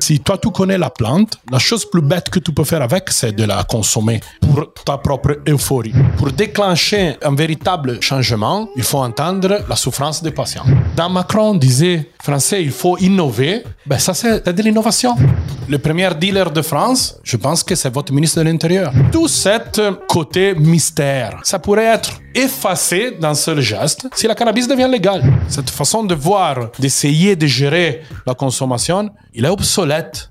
Si toi tu connais la plante, la chose plus bête que tu peux faire avec, c'est de la consommer pour ta propre euphorie. Pour déclencher un véritable changement, il faut entendre la souffrance des patients. Dans Macron disait, français, il faut innover. Ben ça c'est de l'innovation. Le premier dealer de France, je pense que c'est votre ministre de l'Intérieur. Tout cet côté mystère, ça pourrait être effacé d'un seul geste si la cannabis devient légale. Cette façon de voir, d'essayer de gérer la consommation, il est obsolète.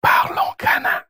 Parlons Cana.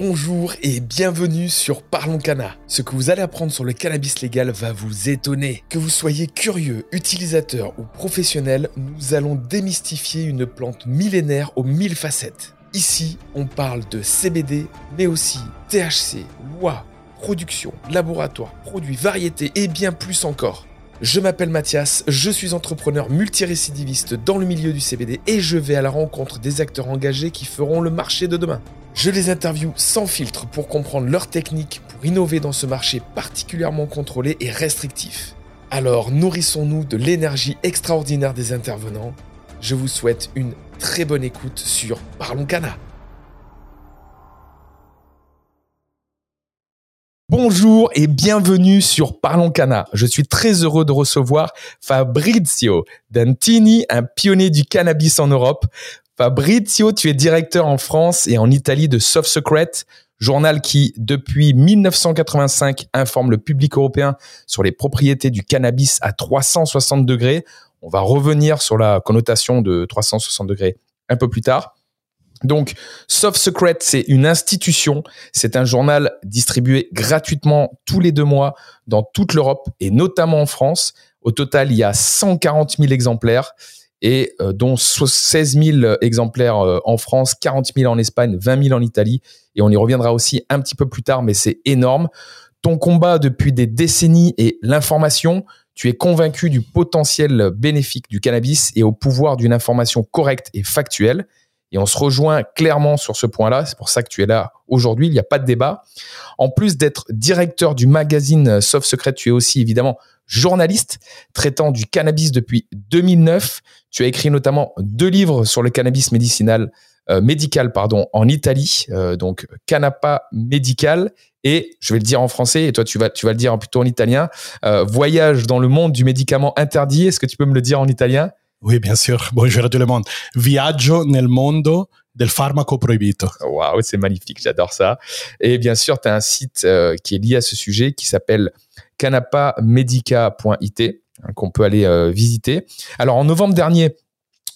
Bonjour et bienvenue sur Parlons Cana. Ce que vous allez apprendre sur le cannabis légal va vous étonner. Que vous soyez curieux, utilisateur ou professionnel, nous allons démystifier une plante millénaire aux mille facettes. Ici, on parle de CBD, mais aussi THC, loi, production, laboratoire, produits, variétés et bien plus encore. Je m'appelle Mathias, je suis entrepreneur multirécidiviste dans le milieu du CBD et je vais à la rencontre des acteurs engagés qui feront le marché de demain. Je les interviewe sans filtre pour comprendre leurs techniques pour innover dans ce marché particulièrement contrôlé et restrictif. Alors nourrissons-nous de l'énergie extraordinaire des intervenants. Je vous souhaite une très bonne écoute sur Parlons Cana. Bonjour et bienvenue sur Parlons Cana. Je suis très heureux de recevoir Fabrizio Dantini, un pionnier du cannabis en Europe. Fabrizio, tu es directeur en France et en Italie de Soft Secret, journal qui, depuis 1985, informe le public européen sur les propriétés du cannabis à 360 degrés. On va revenir sur la connotation de 360 degrés un peu plus tard. Donc, Soft Secret, c'est une institution. C'est un journal distribué gratuitement tous les deux mois dans toute l'Europe et notamment en France. Au total, il y a 140 000 exemplaires et euh, dont 16 000 exemplaires euh, en France, 40 000 en Espagne, 20 000 en Italie. Et on y reviendra aussi un petit peu plus tard, mais c'est énorme. Ton combat depuis des décennies est l'information. Tu es convaincu du potentiel bénéfique du cannabis et au pouvoir d'une information correcte et factuelle. Et on se rejoint clairement sur ce point-là. C'est pour ça que tu es là aujourd'hui. Il n'y a pas de débat. En plus d'être directeur du magazine Soft Secret, tu es aussi évidemment journaliste traitant du cannabis depuis 2009. Tu as écrit notamment deux livres sur le cannabis médicinal, euh, médical pardon, en Italie, euh, donc Canapa médical et je vais le dire en français et toi tu vas tu vas le dire plutôt en italien. Euh, Voyage dans le monde du médicament interdit. Est-ce que tu peux me le dire en italien? Oui, bien sûr. Bonjour à tout le monde. Viaggio nel mondo del farmaco proibito. Waouh, c'est magnifique, j'adore ça. Et bien sûr, tu as un site qui est lié à ce sujet qui s'appelle canapamedica.it hein, qu'on peut aller euh, visiter. Alors en novembre dernier,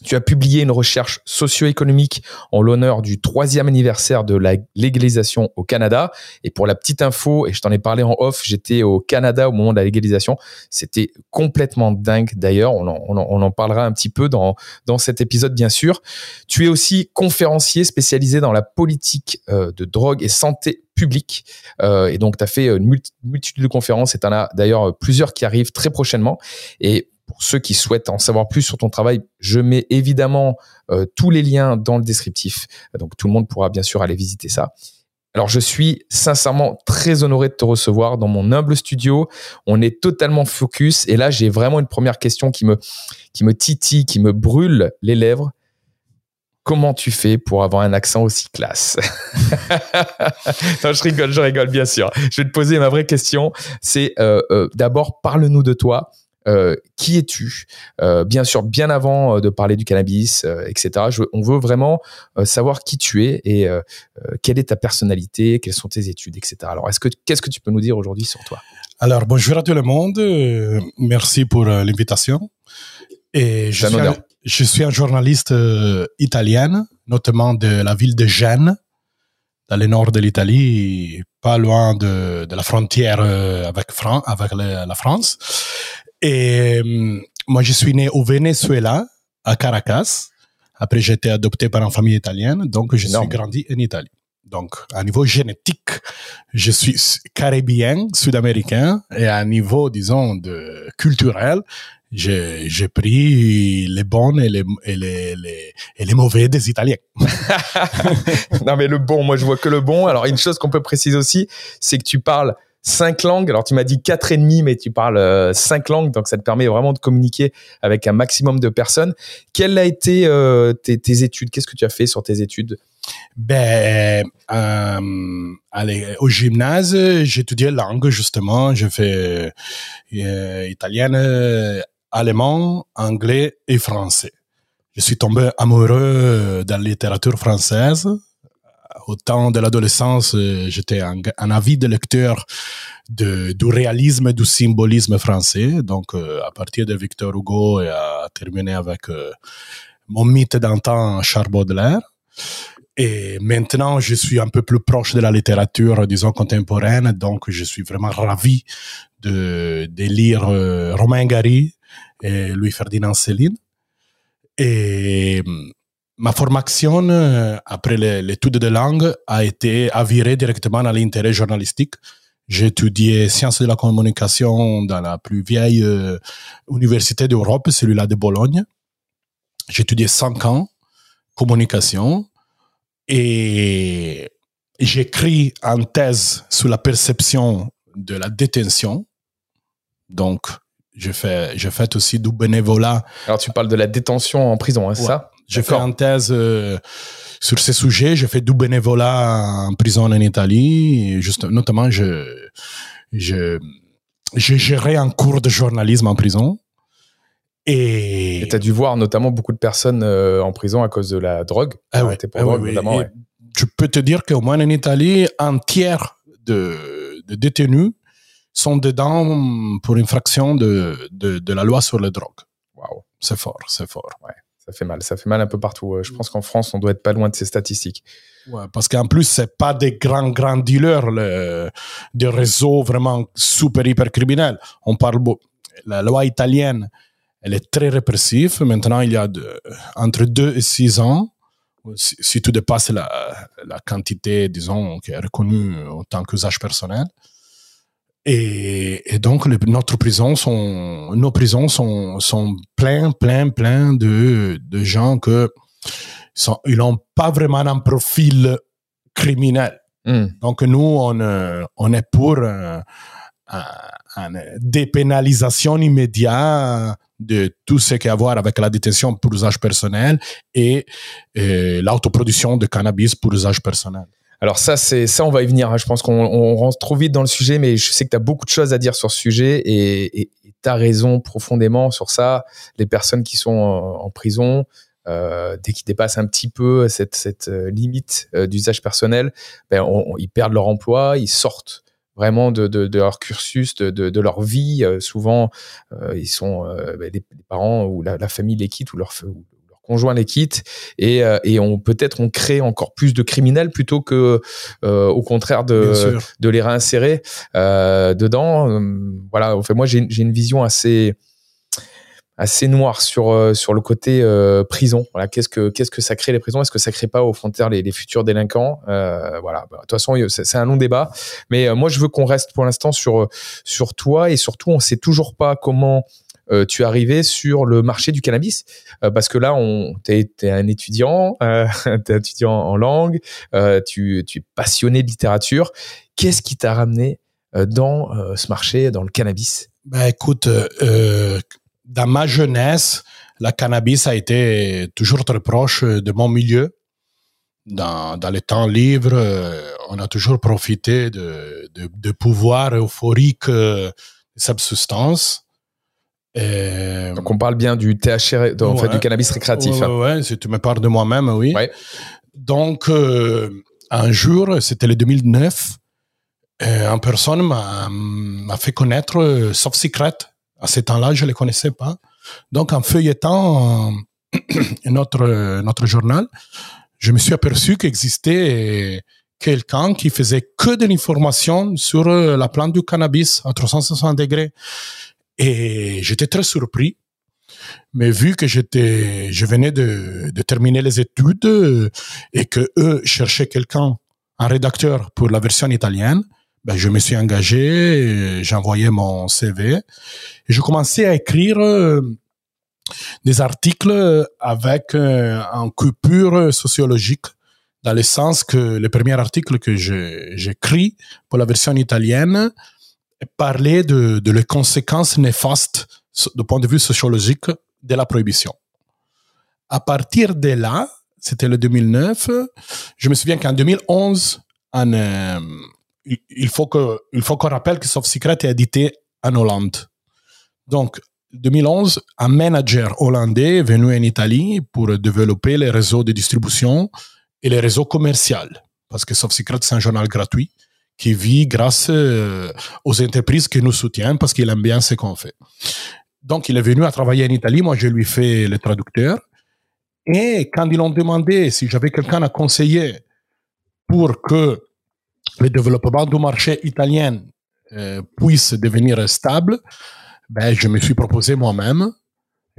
tu as publié une recherche socio-économique en l'honneur du troisième anniversaire de la légalisation au Canada. Et pour la petite info, et je t'en ai parlé en off, j'étais au Canada au moment de la légalisation. C'était complètement dingue d'ailleurs. On, en, parlera un petit peu dans, dans cet épisode, bien sûr. Tu es aussi conférencier spécialisé dans la politique euh, de drogue et santé public. Euh, et donc, tu as fait une multitude de conférences et tu en as d'ailleurs plusieurs qui arrivent très prochainement. Et pour ceux qui souhaitent en savoir plus sur ton travail, je mets évidemment euh, tous les liens dans le descriptif. Donc, tout le monde pourra bien sûr aller visiter ça. Alors, je suis sincèrement très honoré de te recevoir dans mon humble studio. On est totalement focus. Et là, j'ai vraiment une première question qui me, qui me titille, qui me brûle les lèvres comment tu fais pour avoir un accent aussi classe? Je rigole, je rigole, bien sûr. Je vais te poser ma vraie question. C'est euh, euh, d'abord, parle-nous de toi. Euh, qui es-tu? Bien sûr, bien avant de parler du cannabis, etc. on veut vraiment savoir qui tu es et quelle est ta personnalité, quelles sont tes études, etc. Alors, est-ce que qu'est-ce que tu peux nous dire aujourd'hui sur toi? Alors, bonjour à tout le monde. merci pour l'invitation. Et je suis, un, je suis un journaliste euh, italien, notamment de la ville de Gênes, dans le nord de l'Italie, pas loin de, de la frontière euh, avec, Fran avec la France. Et euh, moi, je suis né au Venezuela, à Caracas. Après, j'ai été adopté par une famille italienne, donc je suis grandi en Italie. Donc, à niveau génétique, je suis caribien, sud-américain, et à niveau, disons, de culturel, j'ai pris les bons et les, et les, les, et les mauvais des Italiens. non, mais le bon, moi, je vois que le bon. Alors, une chose qu'on peut préciser aussi, c'est que tu parles cinq langues. Alors, tu m'as dit quatre et demi, mais tu parles euh, cinq langues, donc ça te permet vraiment de communiquer avec un maximum de personnes. Quelles a été euh, tes, études? Qu'est-ce que tu as fait sur tes études? Ben, euh, allez, au gymnase, j'étudiais langue justement. J'ai fait euh, italienne, allemand, anglais et français. Je suis tombé amoureux de la littérature française au temps de l'adolescence, euh, j'étais un, un, avide lecteur de, du réalisme et du symbolisme français. Donc, euh, à partir de Victor Hugo et à terminer avec euh, mon mythe d'antan, Charles Baudelaire. Et maintenant, je suis un peu plus proche de la littérature, disons, contemporaine. Donc, je suis vraiment ravi de, de lire Romain Gary et Louis-Ferdinand Céline. Et ma formation euh, après l'étude de langue a été avirée directement à l'intérêt journalistique. J'ai étudié sciences de la communication dans la plus vieille euh, université d'Europe, celui-là de Bologne. J'ai étudié cinq ans communication et j'écris en thèse sur la perception de la détention. Donc, je fais, je fais aussi du bénévolat. Alors, tu parles de la détention en prison, hein, c'est ça? J'ai fait une thèse euh, sur ces sujets. J'ai fait du bénévolat en prison en Italie. juste, notamment, je, je, j'ai géré un cours de journalisme en prison. Et tu as dû voir notamment beaucoup de personnes euh, en prison à cause de la drogue. Ah ouais, ah Je peux te dire qu'au moins en Italie, un tiers de, de détenus sont dedans pour infraction de, de, de la loi sur les drogues. Waouh. C'est fort, c'est fort. Ouais. Ça fait mal, ça fait mal un peu partout. Je pense qu'en France, on doit être pas loin de ces statistiques. Ouais, parce qu'en plus, c'est pas des grands, grands dealers, le, des réseaux vraiment super, hyper criminels. On parle, la loi italienne, elle est très répressive. Maintenant, il y a de, entre 2 et 6 ans, si, si tu dépasses la, la quantité, disons, qui est reconnue en tant qu'usage personnel, et, et, donc, notre prison sont, nos prisons sont, sont plein, plein, plein de, de gens que sont, ils n'ont pas vraiment un profil criminel. Hmm. Donc, nous, on, on est pour une dépénalisation immédiate de tout ce qui a à voir avec la détention pour usage personnel et, et l'autoproduction de cannabis pour usage personnel. Alors ça, c'est ça, on va y venir. Hein. Je pense qu'on rentre trop vite dans le sujet, mais je sais que tu as beaucoup de choses à dire sur ce sujet et tu as raison profondément sur ça. Les personnes qui sont en, prison, euh, dès qu'ils dépassent un petit peu cette, euh, limite euh, d'usage personnel, ben ils perdent leur emploi, ils sortent vraiment de, leur cursus, de, leur vie. souvent, ils sont ben, les, parents ou la, famille les quitte ou leur, conjoint les quitte et, euh, et on peut-être on crée encore plus de criminels plutôt que euh, au contraire de, de les réinsérer euh, dedans. Voilà, en fait, moi j'ai une vision assez assez noire sur sur le côté prison. Voilà, qu'est-ce que qu'est-ce que ça crée les prisons? Est-ce que ça crée pas au frontières les, les futurs délinquants? Voilà, bah, de toute façon c'est un long débat, mais moi je veux qu'on reste pour l'instant sur sur toi et surtout on sait toujours pas comment euh, tu es arrivé sur le marché du cannabis euh, parce que là, t'es, es un étudiant, euh, t'es étudiant en langue, tu, tu es passionné de littérature. Qu'est-ce qui t'a ramené dans ce marché, dans le cannabis? Ben écoute, dans ma jeunesse, la cannabis a été toujours très proche de mon milieu. Dans, les temps libres, on a toujours profité de, de, de pouvoir euphorique de substance. Euh, Donc on parle bien du THC, en fait, du cannabis récréatif. Ouais, ouais, si tu me parles de moi-même, oui. Ouais. Donc euh, un jour, c'était le 2009, euh, une personne m'a fait connaître Soft Secret. À ce temps-là, je ne les connaissais pas. Donc en feuilletant notre, notre journal, je me suis aperçu qu'existait quelqu'un qui faisait que de l'information sur la plante du cannabis à 360 degrés. Et j'étais très surpris. Mais vu que j'étais, je venais de, terminer les études euh, et que eux cherchaient quelqu'un, un rédacteur pour la version italienne, ben, je me suis engagé, j'ai envoyé mon CV et je commençais à écrire euh, des articles avec euh, un coupure sociologique dans le sens que le premier article que j'écris pour la version italienne parlait de, les conséquences néfastes du point de vue sociologique de la prohibition. À partir de là, c'était le 2009, je me souviens qu'en 2011, en, euh, il faut qu'on rappelle que Soft Secret est édité en Hollande. Donc, 2011, un manager hollandais venu en Italie pour développer les réseaux de distribution et les réseaux commerciaux. Parce que Soft Secret, c'est un journal gratuit qui vit grâce euh, aux entreprises qui nous soutiennent parce qu'il aime bien ce qu'on fait. Donc, il est venu à travailler en Italie. Moi, je lui fais le traducteur. Et quand ils ont demandé si j'avais quelqu'un à conseiller pour que le développement du marché italien euh, puisse devenir stable, ben, je me suis proposé moi-même.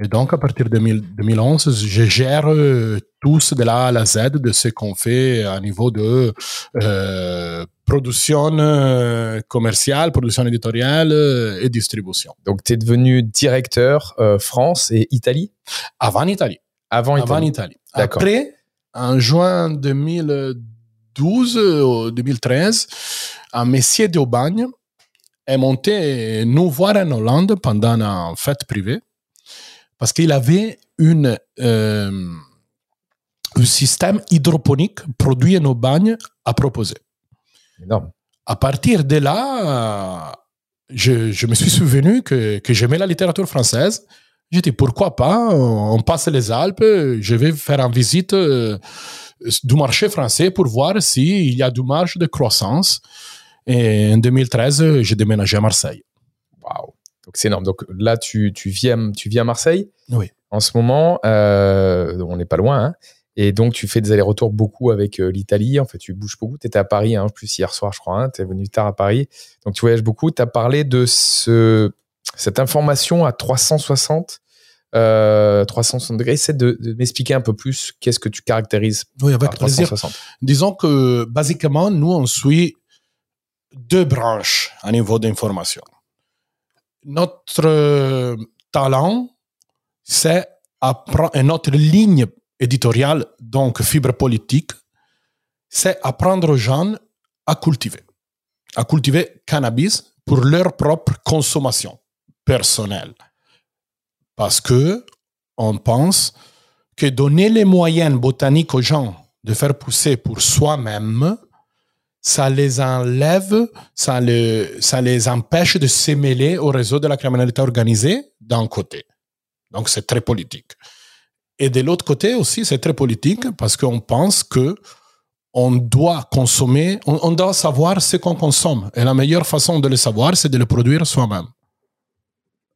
Et donc, à partir de 2011, je gère euh, tous de la A à la Z de ce qu'on fait à niveau de euh, production euh, commerciale, production éditoriale euh, et distribution. Donc, tu es devenu directeur France et Italie? Avant Italie. Avant Italie. Avant Italie. Après, en juin 2012 ou 2013, un messier d'Aubagne est monté nous voir en Hollande pendant une fête privée parce qu'il avait une, euh, un système hydroponique produit en Aubagne à proposer. Énorme. À partir de là, je, je me suis souvenu que, que j'aimais la littérature française. J'ai dit pourquoi pas, on passe les Alpes, je vais faire une visite euh, du marché français pour voir s'il y a du marge de croissance. Et en 2013, j'ai déménagé à Marseille. Waouh! Donc c'est énorme. Donc là, tu, tu, à, tu vis à Marseille? Oui. en ce moment. Euh, on n'est pas loin. Hein. Et donc, tu fais des allers-retours beaucoup avec euh, l'Italie. En fait, tu bouges beaucoup. Tu étais à Paris, hein, plus hier soir, je crois. Hein. Tu es venu tard à Paris. Donc, tu voyages beaucoup. Tu as parlé de ce, cette information à 360, euh, 360 degrés. Essaie de, de m'expliquer un peu plus qu'est-ce que tu caractérises Oui, avec par plaisir. 360. Disons que, basiquement, nous, on suit deux branches à niveau d'information. Notre euh, talent, c'est apprendre, notre ligne éditoriale, donc fibre politique, c'est apprendre aux gens à cultiver, à cultiver cannabis pour leur propre consommation personnelle. Parce que on pense que donner les moyens botaniques aux gens de faire pousser pour soi-même, ça les enlève, ça, le, ça les empêche de se mêler au réseau de la criminalité organisée d'un côté. Donc c'est très politique. Et de l'autre côté aussi, c'est très politique parce qu'on pense que on doit consommer, on, on doit savoir ce qu'on consomme. Et la meilleure façon de le savoir, c'est de le produire soi-même.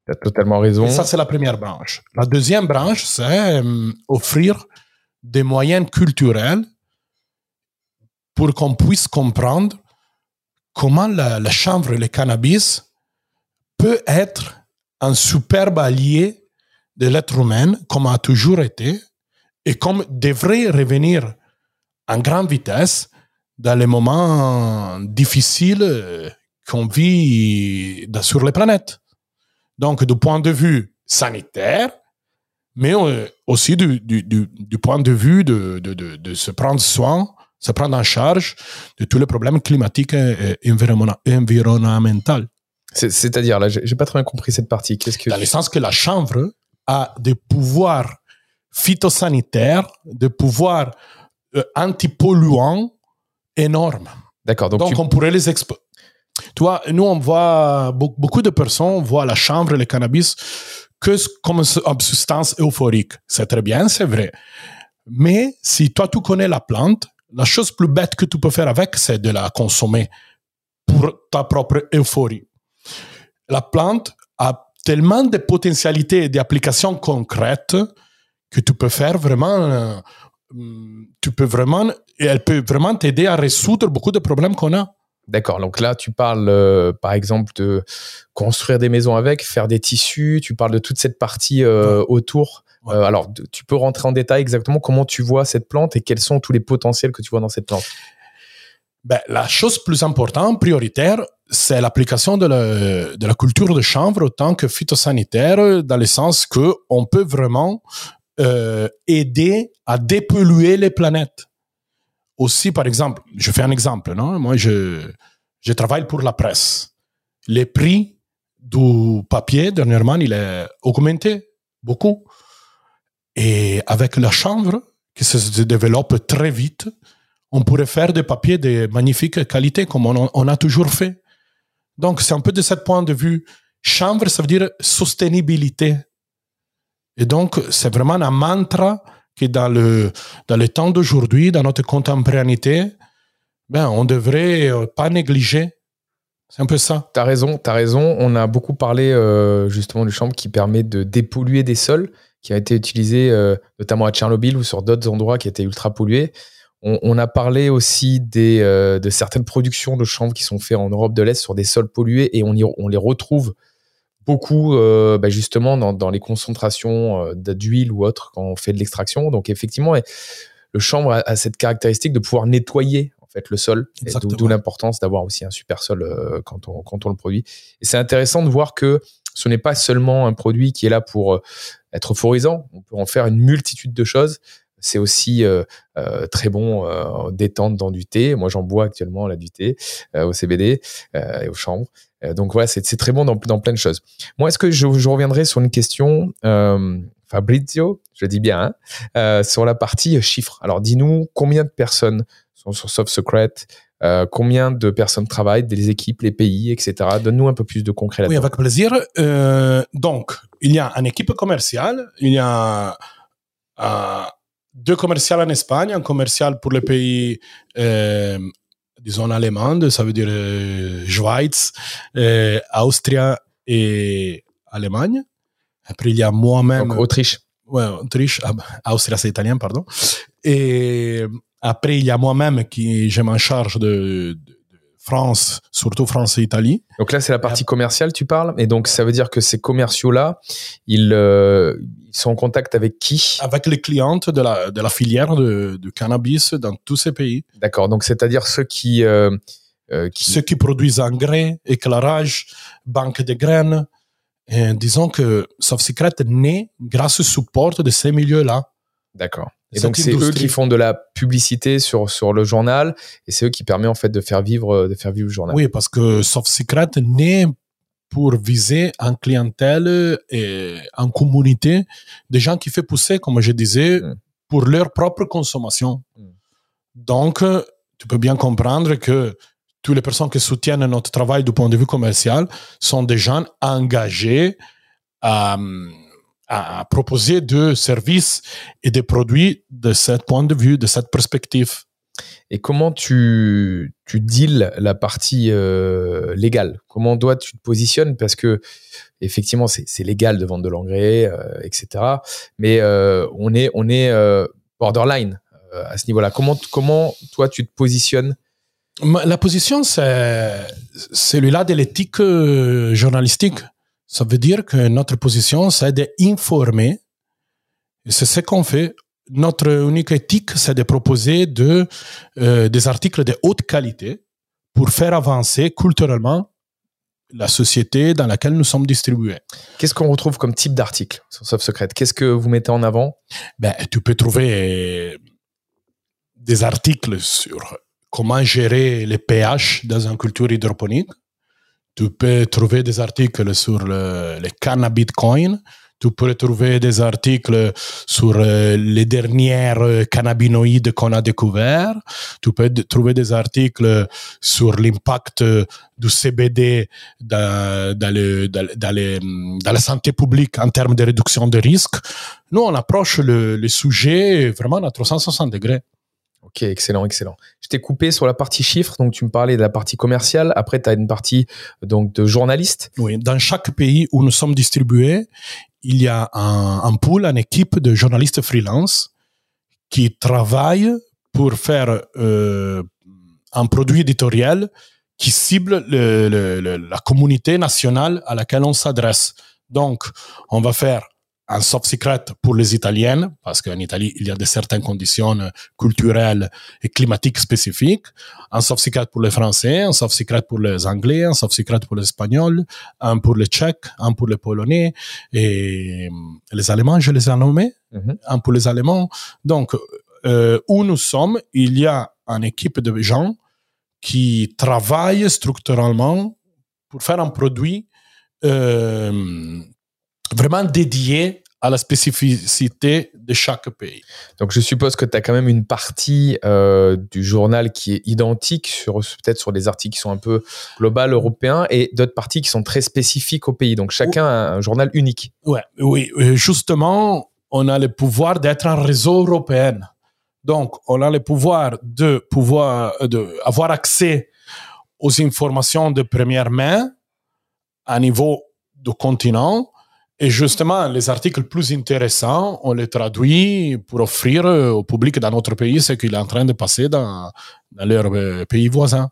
Tu as totalement raison. Et ça, c'est la première branche. La deuxième branche, c'est euh, offrir des moyens culturels pour qu'on puisse comprendre comment la, la chanvre et le cannabis peut être un superbe allié de l'être humain, comme a toujours été, et comme devrait revenir en grande vitesse dans les moments difficiles euh, qu'on vit sur les planètes. Donc, du point de vue sanitaire, mais euh, aussi du, du, du, du point de vue de, de, de, de se prendre soin, se prendre en charge de tous les problèmes climatiques et, environnementaux. C'est- C'est-à-dire, là, j'ai j'ai pas très bien compris cette partie. Qu'est-ce que Dans le sens que la chanvre a des pouvoirs phytosanitaires, des pouvoirs euh, antipolluants énormes. D'accord. Donc, Donc, tu- on pourrait les expo- Tu vois, nous, on voit, be- beaucoup de personnes voient la chanvre et le cannabis que comme une substance euphorique. C'est très bien, c'est vrai. Mais si toi, tu connais la plante, la chose plus bête que tu peux faire avec, c'est de la consommer pour ta propre euphorie. La plante a tellement de potentialités et d'applications concrètes que tu peux faire vraiment euh, hum, tu peux vraiment, elle peut vraiment t'aider à résoudre beaucoup de problèmes qu'on a. D'accord. Donc là, tu parles, euh, par exemple, de construire des maisons avec, faire des tissus. Tu parles de toute cette partie euh, autour. Ouais. Euh, alors, tu peux rentrer en détail exactement comment tu vois cette plante et quels sont tous les potentiels que tu vois dans cette plante? Ben, la chose plus importante, prioritaire, c'est l'application de la, de la culture de chanvre en tant que phytosanitaire, dans le sens que on peut vraiment euh, aider à dépolluer les planètes. Aussi, par exemple, je fais un exemple, non? Moi, je, je travaille pour la presse. Les prix du papier, dernièrement, il est augmenté beaucoup. Et avec la chanvre, qui se développe très vite, on pourrait faire des papiers de magnifique qualité comme on a toujours fait. Donc, c'est un peu de ce point de vue. Chanvre, ça veut dire sostenibilité. Et donc, c'est vraiment un mantra qui, dans le, dans temps d'aujourd'hui, dans notre contemporanéité, ben, on devrait euh, pas négliger. C'est un peu ça. T'as raison, t'as raison. On a beaucoup parlé euh, justement du chanvre qui permet de dépolluer des sols, qui a été utilisé euh, notamment à Tchernobyl ou sur d'autres endroits qui étaient ultra pollués. On, on a parlé aussi des, euh, de certaines productions de chanvre qui sont faites en Europe de l'Est sur des sols pollués et on, y- on les retrouve beaucoup euh, bah, justement dans, dans les concentrations euh, d'huile ou autre quand on fait de l'extraction. Donc effectivement, le chanvre a, a cette caractéristique de pouvoir nettoyer en fait le sol. D'où- l'importance d'avoir aussi un super sol euh, quand, on, quand on le produit. Et c'est intéressant de voir que ce n'est pas seulement un produit qui est là pour être euphorisant. On peut en faire une multitude de choses. C'est aussi euh, euh, très bon euh, détente dans du thé. Moi, j'en bois actuellement là du thé euh, au CBD et aux chambres. Donc voilà, c'est très bon dans, plein de choses. Moi, est-ce que je, reviendrai sur une question, Fabrizio, je dis bien, hein, sur la partie chiffres. Alors, dis-nous combien de personnes sont sur Soft Secret, combien de personnes travaillent, des équipes, les pays, etc. Donne-nous un peu plus de concret Oui, là-dedans. avec plaisir. Donc, il y a une équipe commerciale, il y a deux commerciales en Espagne, un commercial pour les pays, euh, disons, allemands, ça veut dire euh, Schweiz, euh, Austria et Allemagne. Après, il y a moi-même. Autriche. Ouais, Autriche, ah, bah, Austria, c'est italien, pardon. Et après, il y a moi-même qui, je m'en charge de France, surtout France et Italie. Donc là, c'est la partie commerciale, tu parles. Et donc, ça veut dire que ces commerciaux-là, ils, euh, ils sont en contact avec qui? Avec les clientes de la, de la filière de, de cannabis dans tous ces pays. D'accord. Donc, c'est-à-dire ceux qui, euh, euh, qui Ceux qui produisent engrais, éclairage, banque de graines. Et disons que Soft Secret naît grâce au support de ces milieux-là. D'accord. Et donc, c'est eux qui font de la publicité sur, sur le journal et c'est eux qui permettent en fait de faire vivre, de faire vivre le journal. Oui, parce que Soft Secret naît pour viser en clientèle et en communauté des gens qui font pousser, comme je disais, Mm. pour leur propre consommation. Mm. Donc, euh, tu peux bien comprendre que toutes les personnes qui soutiennent notre travail du point de vue commercial sont des gens engagés à, à proposer des services et des produits de ce point de vue, de cette perspective. Et comment tu, tu deals la partie euh, légale? Comment toi tu te positionnes? Parce que effectivement, c'est légal de vendre de l'engrais, euh, etc. Mais euh, on est, on est borderline à ce niveau-là. Comment, comment toi tu te positionnes? La position, c'est celui-là de l'éthique journalistique. Ça veut dire que notre position, c'est d'informer. Et c'est ce qu'on fait. Notre unique éthique, c'est de proposer de, euh, des articles de haute qualité pour faire avancer culturellement la société dans laquelle nous sommes distribués. Qu'est-ce qu'on retrouve comme type d'article sur Soft Secret? Qu'est-ce que vous mettez en avant? Ben, tu peux trouver euh, des articles sur comment gérer les pH dans une culture hydroponique. Tu peux trouver des articles sur le, le cannabis coin. Tu peux trouver des articles sur euh, les dernières euh, cannabinoïdes qu'on a découverts. Tu peux trouver des articles sur l'impact du CBD dans, les- la santé publique en termes de réduction de risques. Nous, on approche le sujet vraiment à 360 degrés. Excellent, excellent. Je t'ai coupé sur la partie chiffres, donc tu me parlais de la partie commerciale. Après, tu as une partie donc de journaliste. Oui, dans chaque pays où nous sommes distribués, il y a un, pool, une équipe de journalistes freelance qui travaille pour faire euh, un produit éditorial qui cible le, le, le, la communauté nationale à laquelle on s'adresse. Donc, on va faire un soft secret pour les Italiennes, parce qu'en Italie, il y a de certaines conditions culturelles et climatiques spécifiques. Un soft secret pour les Français, un soft secret pour les Anglais, un soft secret pour les Espagnols, un pour les Tchèques, un pour les Polonais, et les Allemands, je les ai nommés, Mhm. un pour les Allemands. Donc, euh, où nous sommes, il y a une équipe de gens qui travaillent structurellement pour faire un produit euh, vraiment dédié à la spécificité de chaque pays. Donc je suppose que tu as quand même une partie euh, du journal qui est identique sur peut-être sur des articles qui sont un peu global européens et d'autres parties qui sont très spécifiques au pays. Donc chacun a un journal unique. Ouais, oui, justement, on a le pouvoir d'être un réseau européen. Donc, on a le pouvoir de pouvoir de avoir accès aux informations de première main à niveau du continent. Et justement, les articles plus intéressants, on les traduit pour offrir au public dans notre pays ce qu'il est en train de passer dans, dans leur euh, pays voisin.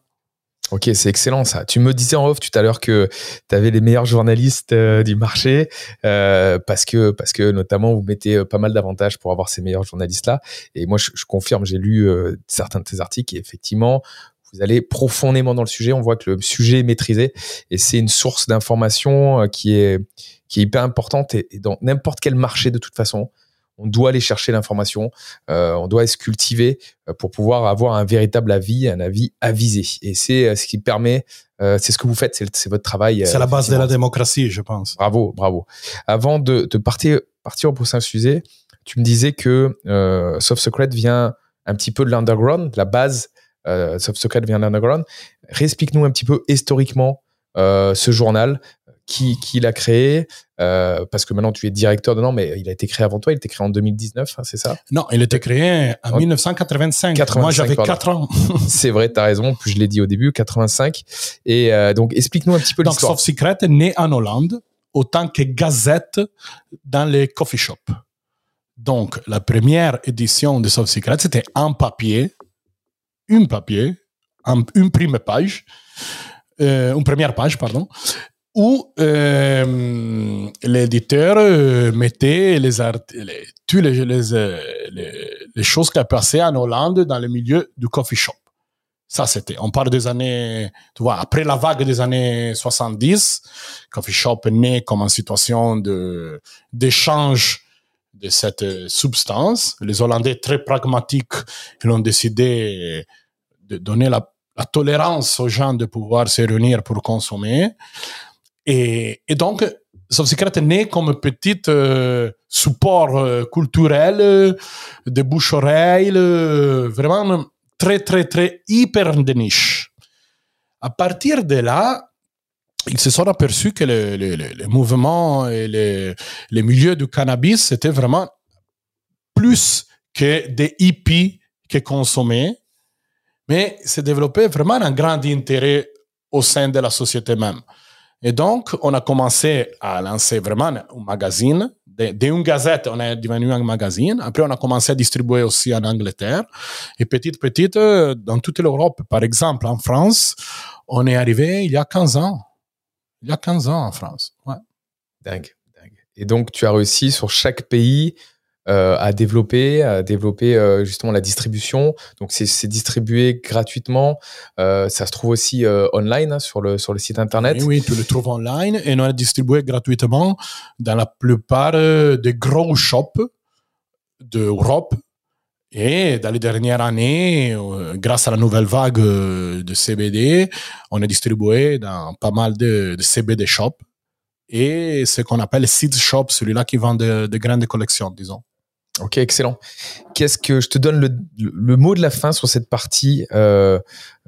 Ok, c'est excellent ça. Tu me disais en off tout à l'heure que tu avais les meilleurs journalistes euh, du marché euh, parce que parce que notamment vous mettez pas mal d'avantages pour avoir ces meilleurs journalistes là. Et moi je, confirme, j'ai lu certains de tes articles et effectivement vous allez profondément dans le sujet. On voit que le sujet est maîtrisé et c'est une source d'information euh, qui est qui est hyper importante et, et dans n'importe quel marché de toute façon. On doit aller chercher l'information, euh, on doit se cultiver euh, pour pouvoir avoir un véritable avis, un avis avisé. Et c'est ce qui permet, euh, c'est ce que vous faites, c'est votre travail. C'est la base de la démocratie, je pense. Bravo, bravo. Avant de, de partir, partir au prochain sujet, tu me disais que euh, Soft Secret vient un petit peu de l'underground, la base euh, Soft Secret vient de l'underground. Réexplique-nous un petit peu historiquement euh, ce journal, qui, qui l'a créé, euh, parce que maintenant tu es directeur dedans, mais il a été créé avant toi, il a été créé en 2019, hein, c'est ça? Non, il était créé en En 1985. 85, Moi, j'avais pardon. 4 ans. C'est vrai, tu as raison, puis je l'ai dit au début, 85. Et euh, donc explique-nous un petit peu Donc, l'histoire. Soft Secret est né en Hollande autant que gazette dans les coffee shops. Donc, la première édition de Soft Secret, c'était en papier, une papier, un- une première page, euh, une première page, pardon, où euh, l'éditeur euh, mettait les, les, choses qui passaient en Hollande dans le milieu du coffee shop. Ça, c'était, on parle des années, tu vois, après la vague des années 70, Coffee Shop est né comme en situation de, d'échange de cette euh, substance. Les Hollandais, très pragmatiques, ils ont décidé de donner la, tolérance aux gens de pouvoir se réunir pour consommer. Et, et donc, Soft Secret est né comme petit euh, support euh, culturel de bouche-oreille, vraiment très, très, très hyper de niche. À partir de là, ils se sont aperçus que le, le, le, mouvement et le, le milieu du cannabis, c'était vraiment plus que des hippies qui consommaient, mais s'est développé vraiment un grand intérêt au sein de la société même. Et donc, on a commencé à lancer vraiment un magazine. D'une gazette, on est devenu un magazine. Après, on a commencé à distribuer aussi en Angleterre. Et petit à petit, euh, dans toute l'Europe, par exemple, en France, on est arrivé il y a 15 ans. Il y a 15 ans en France. Ouais. Dingue, dingue. Et donc, tu as réussi sur chaque pays euh, à développer, à développer euh, justement la distribution. Donc, c'est distribué gratuitement. Euh, ça se trouve aussi online hein, sur le sur le site internet. Et oui, tu le trouves online et on a distribué gratuitement dans la plupart des gros shops d'Europe. Et dans les dernières années, euh, grâce à la nouvelle vague euh, de CBD, on est distribué dans pas mal de, de CBD shops et ce qu'on appelle seed shop, celui-là qui vend de, de grandes collections, disons. Ok, excellent. Qu'est-ce que je te donne le, mot de la fin sur cette partie, euh,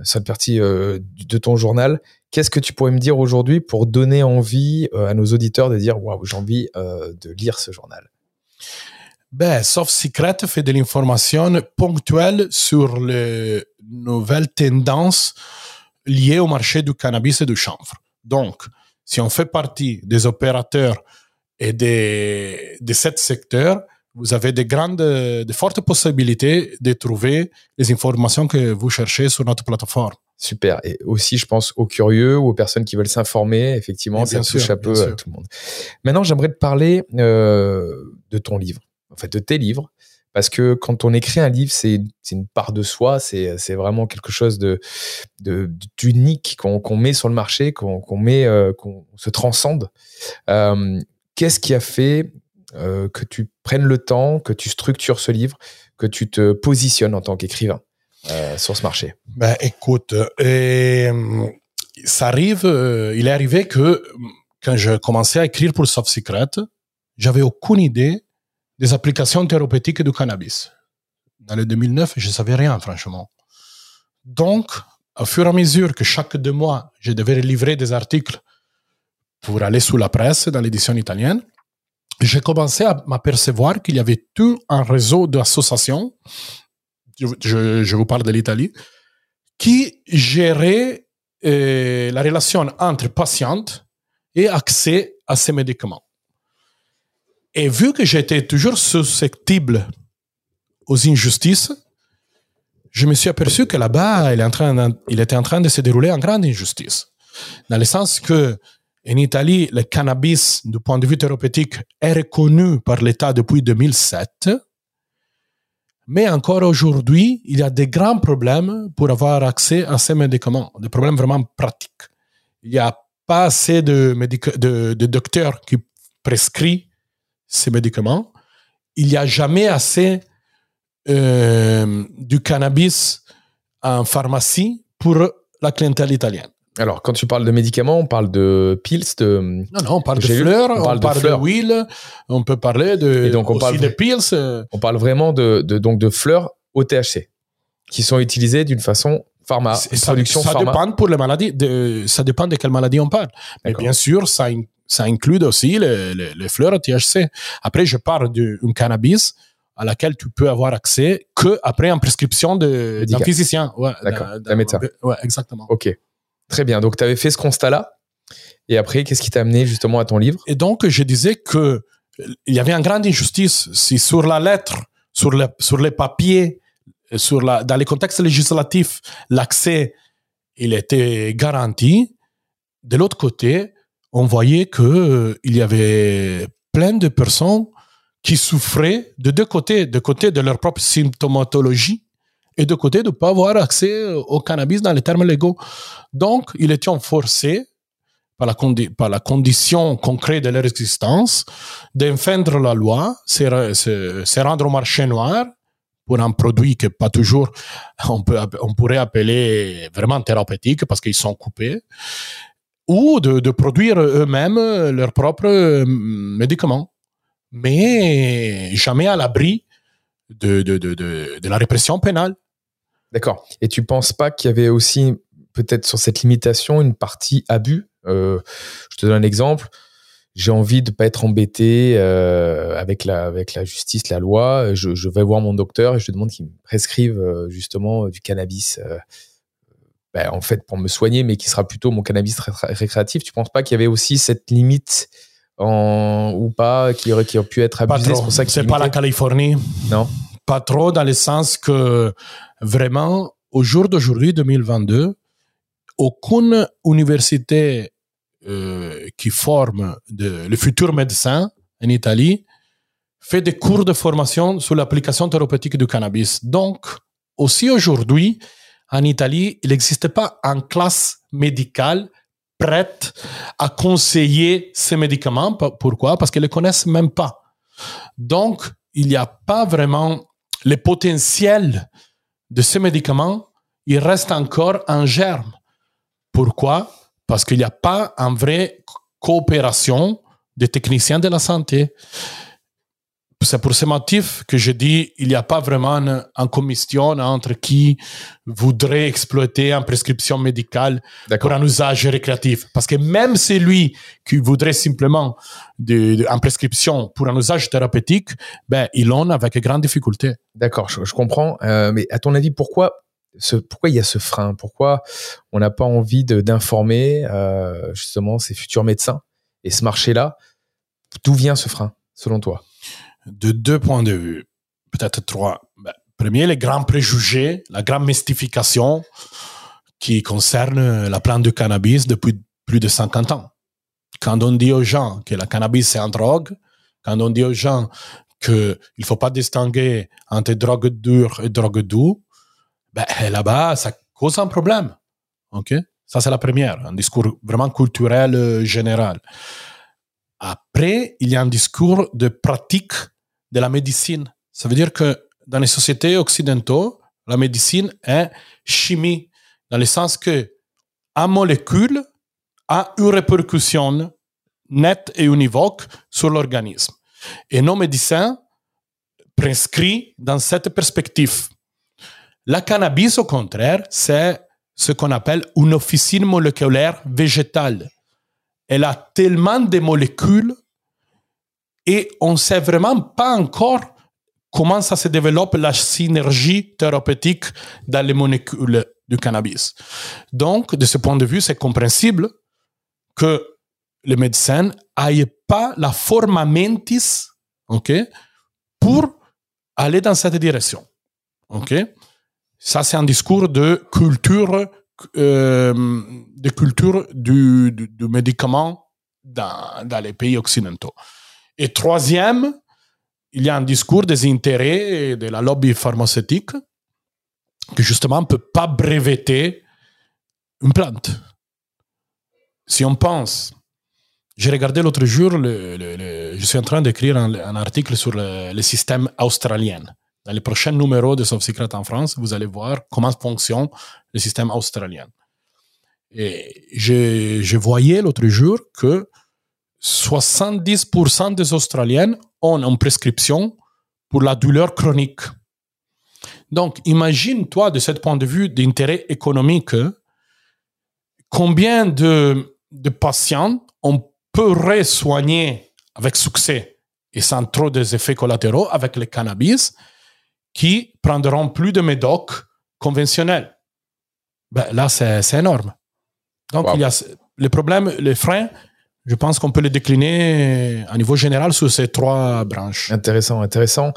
cette partie de ton journal. Qu'est-ce que tu pourrais me dire aujourd'hui pour donner envie à nos auditeurs de dire waouh, j'ai envie de lire ce journal? Ben, Soft Secret fait de l'information ponctuelle sur les nouvelles tendances liées au marché du cannabis et du chanvre. Donc, si on fait partie des opérateurs et des, de ce secteur, vous avez de grandes, de fortes possibilités de trouver les informations que vous cherchez sur notre plateforme. Super. Et aussi, je pense aux curieux ou aux personnes qui veulent s'informer. Effectivement, ça touche un peu à tout le monde. Maintenant, j'aimerais te parler euh, de ton livre, fait, de tes livres. Parce que quand on écrit un livre, c'est une part de soi, c'est vraiment quelque chose de d'unique qu'on met sur le marché, qu'on met, euh, qu'on se transcende. Euh, qu'est-ce qui a fait que tu prennes le temps, que tu structures ce livre, que tu te positionnes en tant qu'écrivain euh, sur ce marché? Ben écoute, euh, ça arrive, euh, il est arrivé que quand je commençais à écrire pour Soft Secret, j'avais aucune idée des applications thérapeutiques du cannabis. Dans le 2009, je savais rien, franchement. Donc, au fur et à mesure que chaque deux mois, je devais livrer des articles pour aller sous la presse dans l'édition italienne, j'ai commencé à m'apercevoir qu'il y avait tout un réseau d'associations je, vous parle de l'Italie, qui gérait euh, la relation entre patiente et accès à ces médicaments. Et vu que j'étais toujours susceptible aux injustices, je me suis aperçu que là-bas, il, il, était en train de se dérouler en grande injustice. Dans le sens que, en Italie, le cannabis, du point de vue thérapeutique, est reconnu par l'État depuis 2007. Mais encore aujourd'hui, il y a des grands problèmes pour avoir accès à ces médicaments, des problèmes vraiment pratiques. Il n'y a pas assez de, de, de docteurs qui prescrivent ces médicaments. Il n'y a jamais assez euh, du cannabis en pharmacie pour la clientèle italienne. Alors, quand tu parles de médicaments, on parle de pills, de. Non, non, on parle de fleurs, on parle, de, huile, on peut parler de, Et donc on parle de pills. Euh. On parle vraiment de, de, donc de fleurs au THC, qui sont utilisées d'une façon pharma, ça, production ça dépend pour les maladies, de, ça dépend de quelle maladie on parle. Mais bien sûr, ça, ça inclut aussi les, les, fleurs THC. Après, je parle d'un cannabis à laquelle tu peux avoir accès que après en prescription d'un physicien. Ouais, D'accord, d'un médecin. Ouais, exactement. Ok. Très bien. Donc, tu avais fait ce constat-là. Et après, qu'est-ce qui t'a amené justement à ton livre? Et donc, je disais que il y avait une grande injustice. Si sur la lettre, sur, le, sur les papiers, sur la, dans les contextes législatifs, l'accès, il était garanti, de l'autre côté, on voyait que euh, il y avait plein de personnes qui souffraient de deux côtés, de côté de leur propre symptomatologie et de côté de ne pas avoir accès au cannabis dans les termes légaux. Donc, ils étaient forcés par la, condition concrète de leur existence d'enfreindre la loi, se, rendre au marché noir pour un produit que pas toujours on pourrait appeler vraiment thérapeutique parce qu'ils sont coupés, ou de, produire eux-mêmes leurs propres médicaments, mais jamais à l'abri de, la répression pénale. D'accord. Et tu penses pas qu'il y avait aussi peut-être sur cette limitation une partie abus euh, Je te donne un exemple. J'ai envie de pas être embêté euh, avec la justice, la loi. Je, vais voir mon docteur et je demande qu'il me prescrive euh, justement du cannabis. Ben, en fait, pour me soigner, mais qui sera plutôt mon cannabis récréatif. Tu penses pas qu'il y avait aussi cette limite en, ou pas qui aurait, qui aurait pu être abusée? C'est pour ça que c'est pas la Californie. Non. Pas trop dans le sens que vraiment, au jour d'aujourd'hui, 2022, aucune université euh, qui forme de, le futur médecin en Italie fait des cours de formation sur l'application thérapeutique du cannabis. Donc, aussi aujourd'hui, en Italie, il n'existe pas une classe médicale prête à conseiller ces médicaments. Pourquoi? Parce qu'ils ne les connaissent même pas. Donc, il n'y a pas vraiment le potentiel de ces médicaments, il reste encore en germe. Pourquoi? Parce qu'il n'y a pas une vraie coopération des techniciens de la santé. C'est pour ce motif que je dis il n'y a pas vraiment une, commission entre qui voudrait exploiter une prescription médicale pour un usage récréatif. Parce que même celui qui voudrait simplement de, une prescription pour un usage thérapeutique, ben, il en a avec grande difficulté. D'accord, je, comprends. Euh, mais à ton avis, pourquoi ce, pourquoi il y a ce frein? Pourquoi on n'a pas envie d'informer euh, justement ces futurs médecins et ce marché-là? D'où vient ce frein, selon toi? De deux points de vue, peut-être trois. Ben, premier, les grands préjugés, la grande mystification qui concerne la plante du cannabis depuis plus de 50 ans. Quand on dit aux gens que la cannabis c'est un drogue, quand on dit aux gens qu'il ne faut pas distinguer entre drogue dure et drogue douce, ben, là-bas, ça cause un problème. OK? Ça, c'est la première, un discours vraiment culturel euh, général. Après, il y a un discours de pratique de la médecine. Ça veut dire que dans les sociétés occidentales, la médecine est chimie, dans le sens que un molécule a une répercussion nette et univoque sur l'organisme. Et nos médecins prescrivent dans cette perspective. La cannabis, au contraire, c'est ce qu'on appelle une officine moléculaire végétale. Elle a tellement de molécules et on ne sait vraiment pas encore comment ça se développe la synergie thérapeutique dans les molécules du cannabis. Donc, de ce point de vue, c'est compréhensible que les médecins n'aient pas la forma mentis ok, pour aller dans cette direction. ok. Ça, c'est un discours de culture, euh, de culture du, médicament dans, les pays occidentaux. Et troisième, il y a un discours des intérêts de la lobby pharmaceutique que justement ne peut pas breveter une plante. Si on pense, j'ai regardé l'autre jour, je suis en train d'écrire un, article sur le, système australien. Dans les prochains numéros de Soft Secret en France, vous allez voir comment fonctionne le système australien. Et je voyais l'autre jour que 70% des Australiens ont une prescription pour la douleur chronique. Donc, imagine-toi de ce point de vue d'intérêt économique, combien de, de patients on peut soigner avec succès et sans trop d'effets collatéraux avec le cannabis qui prendront plus de médocs conventionnels. Ben, là, c'est énorme. Donc, il y a les problèmes, les freins, je pense qu'on peut les décliner à niveau général sur ces trois branches. Intéressant, intéressant.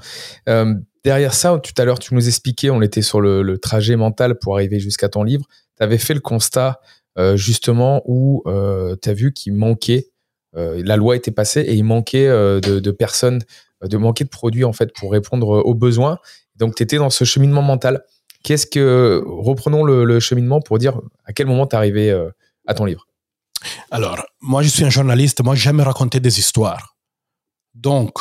Euh, derrière ça, tout à l'heure, tu nous expliquais, on était sur le, trajet mental pour arriver jusqu'à ton livre. Tu avais fait le constat euh, justement où euh, tu as vu qu'il manquait, la loi était passée et il manquait de, personnes, de produits en fait pour répondre aux besoins. Donc tu étais dans ce cheminement mental. Qu'est-ce que reprenons le, le, cheminement pour dire à quel moment tu arrivé à ton livre alors, moi, je suis un journaliste, moi, j'aime raconter des histoires. Donc,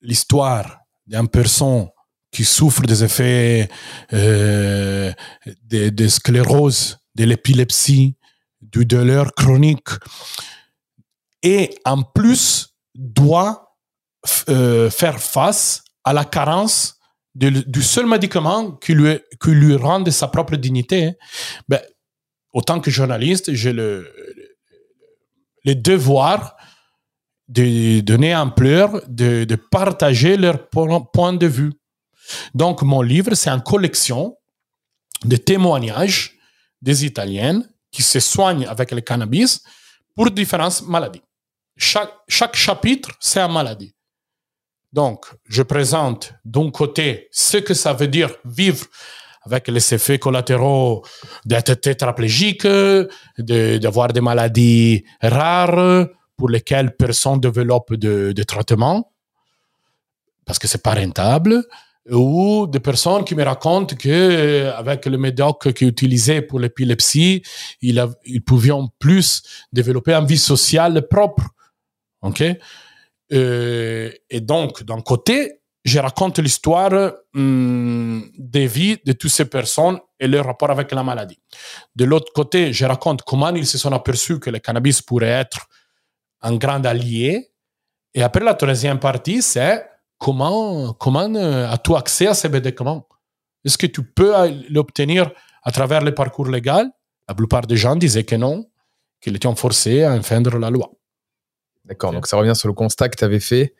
l'histoire d'une personne qui souffre des effets euh, de, sclérose, de l'épilepsie, du douleur chronique, et en plus doit euh, faire face à la carence du seul médicament qui lui, qui rend sa propre dignité, ben, autant que journaliste, j'ai le, le devoir de donner ampleur, de, de partager leur point de vue. Donc, mon livre, c'est une collection de témoignages des Italiennes qui se soignent avec le cannabis pour différentes maladies. Chaque, chaque chapitre, c'est une maladie. Donc, je présente d'un côté ce que ça veut dire vivre avec les effets collatéraux d'être tétraplégique, d'avoir des maladies rares pour lesquelles personne développe de, traitement parce que c'est pas rentable ou des personnes qui me racontent que avec le médoc qu'ils utilisaient pour l'épilepsie, ils, ils pouvaient en plus développer une vie sociale propre. OK? Euh, et donc, d'un côté, je raconte l'histoire hum, des vies de toutes ces personnes et leur rapport avec la maladie. De l'autre côté, je raconte comment ils se sont aperçus que le cannabis pourrait être un grand allié. Et après, la troisième partie, c'est comment, comment euh, as-tu accès à ces médicaments? Est-ce que tu peux l'obtenir à travers le parcours légal La plupart des gens disaient que non, qu'ils étaient forcés à enfreindre la loi. D'accord, donc ça revient sur le constat que tu avais fait.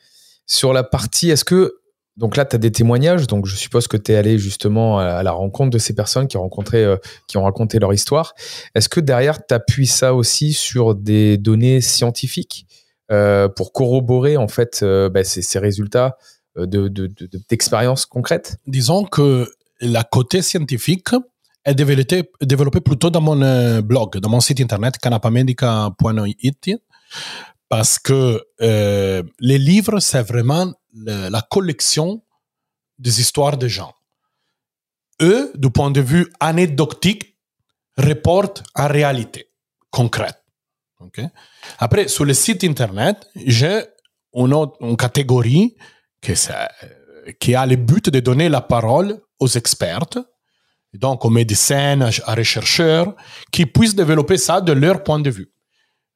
Sur la partie, est-ce que donc là, tu as des témoignages, donc je suppose que tu es allé justement à la rencontre de ces personnes qui ont, euh, qui ont raconté leur histoire. Est-ce que derrière, tu appuies ça aussi sur des données scientifiques euh, pour corroborer en fait euh, bah, ces, résultats de, de, de- d'expériences concrètes? Disons que la côté scientifique est développée, plutôt dans mon blog, dans mon site internet canapamedica.it parce que les livres, c'est vraiment la collection des histoires des gens. Eux, du point de vue anecdotique, reportent en réalité concrète. Après, sur le site internet, j'ai une, autre, catégorie qui a le but de donner la parole aux experts, donc aux médecins, à rechercheurs, qui puissent développer ça de leur point de vue.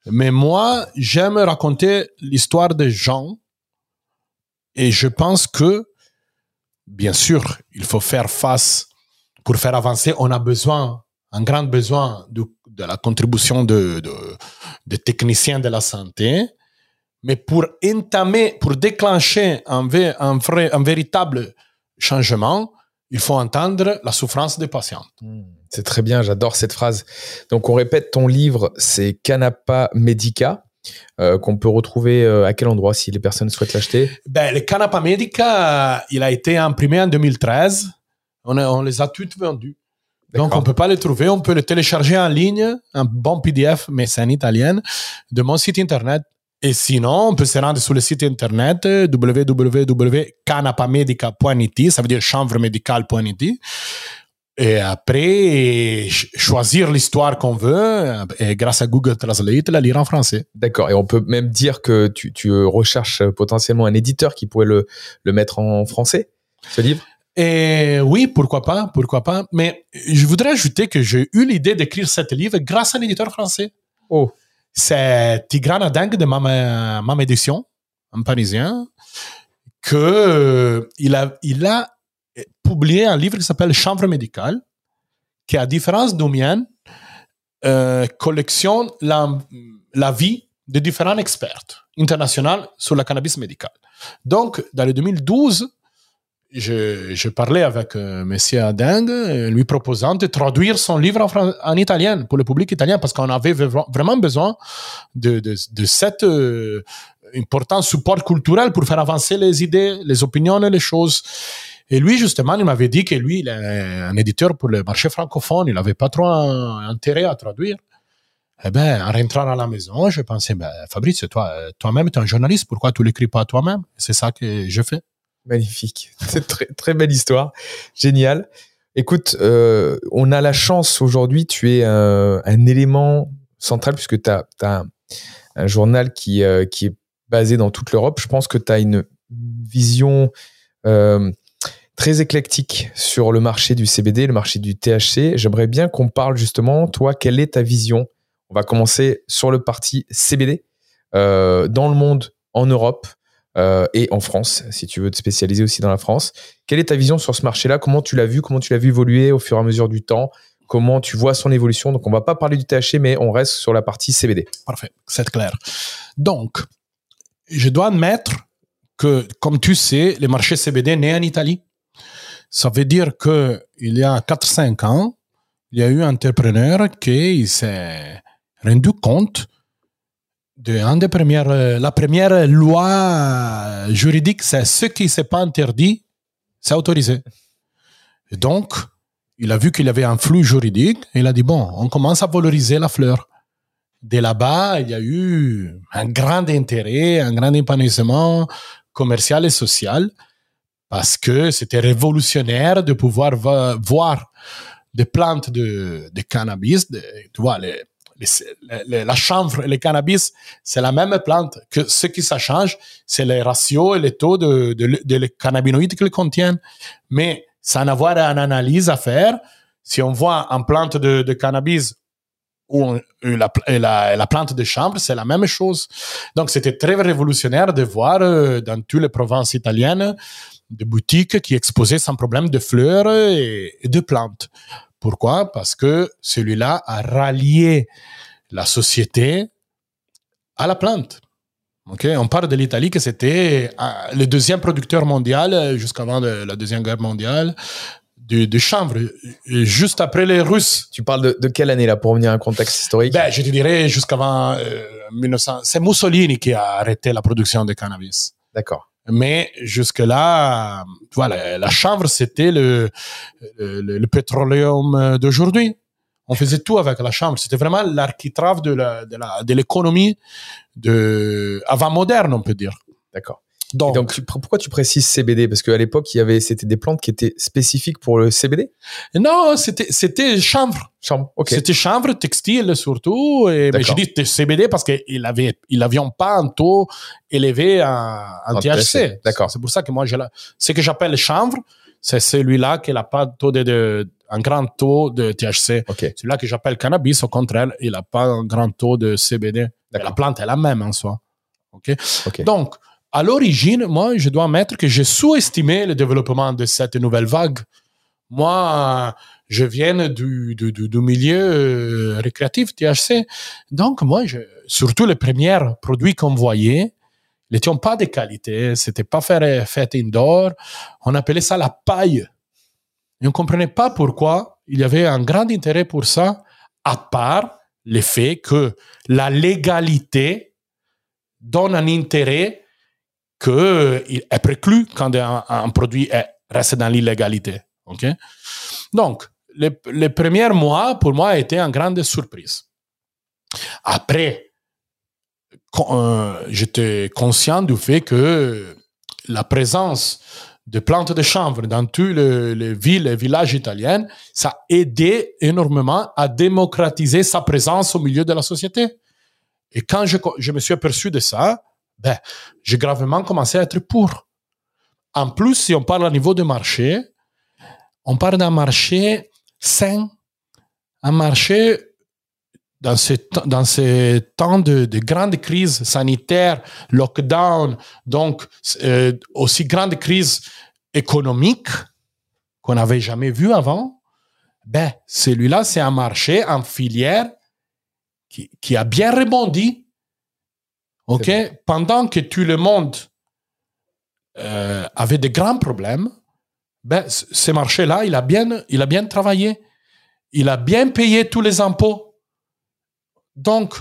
Mais moi, j'aime raconter l'histoire des gens et je pense que, bien sûr, il faut faire face, pour faire avancer, on a besoin, un grand besoin de, la contribution de, techniciens de la santé, mais pour entamer, pour déclencher un, véritable changement, il faut entendre la souffrance des patients. C'est très bien, j'adore cette phrase. Donc on répète, ton livre, c'est Canapa Medica, euh, qu'on peut retrouver euh, à quel endroit si les personnes souhaitent l'acheter? Ben, le Canapa Medica, euh, il a été imprimé en 2013. On, a- on les a toutes vendus. Donc, on peut pas les trouver. On peut le télécharger en ligne, un bon PDF, mais c'est en italien, de mon site internet. Et sinon, on peut se rendre sur le site internet www.canapamedica.it, ça veut dire chambre-médicale.it. Et après, ch- choisir l'histoire qu'on veut, et grâce à Google Translate, la lire en français. D'accord, et on peut même dire que tu, tu recherches potentiellement un éditeur qui pourrait le, le mettre en français, ce livre? Et oui, pourquoi pas, pourquoi pas. Mais je voudrais ajouter que j'ai eu l'idée d'écrire cet livre grâce à un éditeur français. Oh, C'est Tigran Adeng de Mam, Mam Édition, un parisien, que euh, il a, il a publié un livre qui s'appelle Chambre médicale, qui, à différence du mien, euh, collectionne la, la vie de différents experts internationaux sur la cannabis médical. Donc, dans le 2012, je, parlais avec euh, Monsieur Adeng, euh, lui proposant de traduire son livre en, italien pour le public italien, parce qu'on avait vra- vraiment besoin de, de, de cet euh, important support culturel pour faire avancer les idées, les opinions et les choses. Et lui, justement, il m'avait dit que lui, il est un éditeur pour le marché francophone, il n'avait pas trop intérêt à traduire. Eh ben, en rentrant à la maison, je pensais, ben, Fabrice, toi, euh, toi-même, tu es un journaliste, pourquoi tu l'écris pas toi-même? C'est ça que je fais. magnifique. C'est très, très belle histoire. Génial. Écoute, euh, on a la chance aujourd'hui, tu es un, un élément central puisque tu as, un, journal qui, euh, qui est basé dans toute l'Europe. Je pense que tu as une vision euh, très éclectique sur le marché du CBD, le marché du THC. J'aimerais bien qu'on parle justement, toi, quelle est ta vision? On va commencer sur le parti CBD euh, dans le monde, en Europe euh, et en France, si tu veux te spécialiser aussi dans la France. Quelle est ta vision sur ce marché-là? Comment tu l'as vu? Comment tu l'as vu évoluer au fur et à mesure du temps? Comment tu vois son évolution? Donc, on va pas parler du THC, mais on reste sur la partie CBD. Parfait, c'est clair. Donc, je dois admettre que, comme tu sais, le marché CBD est né en Italie. Ça veut dire que il y a 4-5 ans, il y a eu un entrepreneur qui s'est rendu compte de un des premières, euh, la première loi juridique, c'est ce qui ne s'est pas interdit, c'est autorisé. Et donc, il a vu qu'il y avait un flux juridique et il a dit, bon, on commence à valoriser la fleur. De là-bas, il y a eu un grand intérêt, un grand épanouissement commercial et social parce que c'était révolutionnaire de pouvoir voir des plantes de, cannabis, tu vois, la chanvre et le cannabis, c'est la même plante. Que ce qui ça change, c'est les ratios et les taux de, cannabinoïdes qu'ils contiennent. Mais sans avoir une analyse à faire, si on voit une plante de, cannabis ou la plante de chambre, c'est la même chose. Donc, c'était très révolutionnaire de voir euh, dans toutes les provinces italiennes des boutiques qui exposaient sans problème de fleurs et, et de plantes. Pourquoi? Parce que celui-là a rallié la société à la plante. On parle de l'Italie que c'était euh, le deuxième producteur mondial euh, jusqu'avant de- la Deuxième Guerre mondiale de, de chanvre, euh, juste après les Russes. Tu parles de, de quelle année là pour revenir à un contexte historique? Ben, je te dirais jusqu'avant euh, 1900. C'est Mussolini qui a arrêté la production de cannabis. D'accord. Mais jusque-là, voilà, la chanvre, c'était le, le, le pétroleum d'aujourd'hui. On faisait tout avec la chambre. C'était vraiment l'architrave de de l'économie de, avant moderne, on peut dire. D'accord. Donc, pourquoi tu précises CBD Parce qu'à l'époque, il y avait, c'était des plantes qui étaient spécifiques pour le CBD Non, c'était, c'était chanvre. Chanvre, ok. C'était chanvre, textile surtout. Et, mais je dis CBD parce qu'il avait, il n'avions pas un taux élevé en, en, THC. D'accord. C'est pour ça que moi, j'ai ce que j'appelle chanvre, c'est celui-là qui n'a pas taux de, un grand taux de THC. Okay. Celui-là que j'appelle cannabis, au contraire, il n'a pas un grand taux de CBD. La plante est la même en soi. OK? okay. Donc, à l'origine, moi, je dois admettre que j'ai sous-estimé le développement de cette nouvelle vague. Moi, je viens du, milieu euh, récréatif THC. Donc, moi, surtout les premiers produits qu'on voyait, n'étaient pas de qualité, c'était pas fait, fait indoor. On appelait ça la paille. Et on comprenait pas pourquoi il y avait un grand intérêt pour ça, à part le fait que la légalité donne un intérêt que est préclu quand un, produit reste dans l'illégalité. Donc, les, premiers mois, pour moi, étaient une grande surprise. Après, euh, j'étais conscient du fait que la présence de plantes de chanvre dans toutes les, villes et villages italiens, ça a aidé énormément à démocratiser sa présence au milieu de la société. Et quand je me suis aperçu de ça, ben, j'ai gravement commencé à être pour. En plus, si on parle au niveau du marché, on parle d'un marché sain, un marché dans ces, dans ces temps de, de grande crise sanitaire, lockdown, donc euh, aussi grande crise économique qu'on n'avait jamais vu avant, ben, celui-là, c'est un marché en filière qui, qui a bien rebondi OK? Pendant que tout le monde euh, avait de grands problèmes, ben, ce marché-là, il, a bien, il a bien travaillé. Il a bien payé tous les impôts. Donc,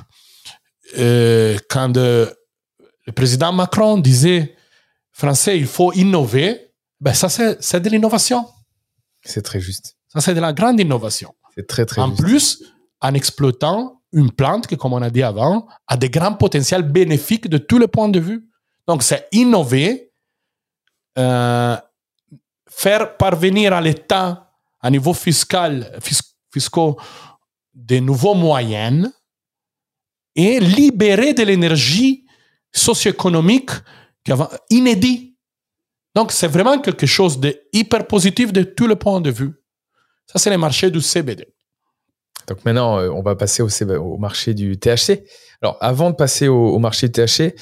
euh, quand euh, le président Macron disait Français, il faut innover, ben ça, c'est de l'innovation. C'est très juste. Ça, c'est de la grande innovation. C'est très, très en juste. Plus, en exploitant une plante qui, comme on a dit avant, a des grands potentiels bénéfiques de tous les points de vue. Donc, c'est innover, euh, faire parvenir à l'État, à niveau fiscal, des nouveaux moyens et libérer de l'énergie socio-économique inédit. Donc, c'est vraiment quelque chose de hyper positif de tous les points de vue. Ça, c'est le marché du CBD. Donc maintenant, euh, on va passer au, marché du THC. Alors, avant de passer au, marché du THC,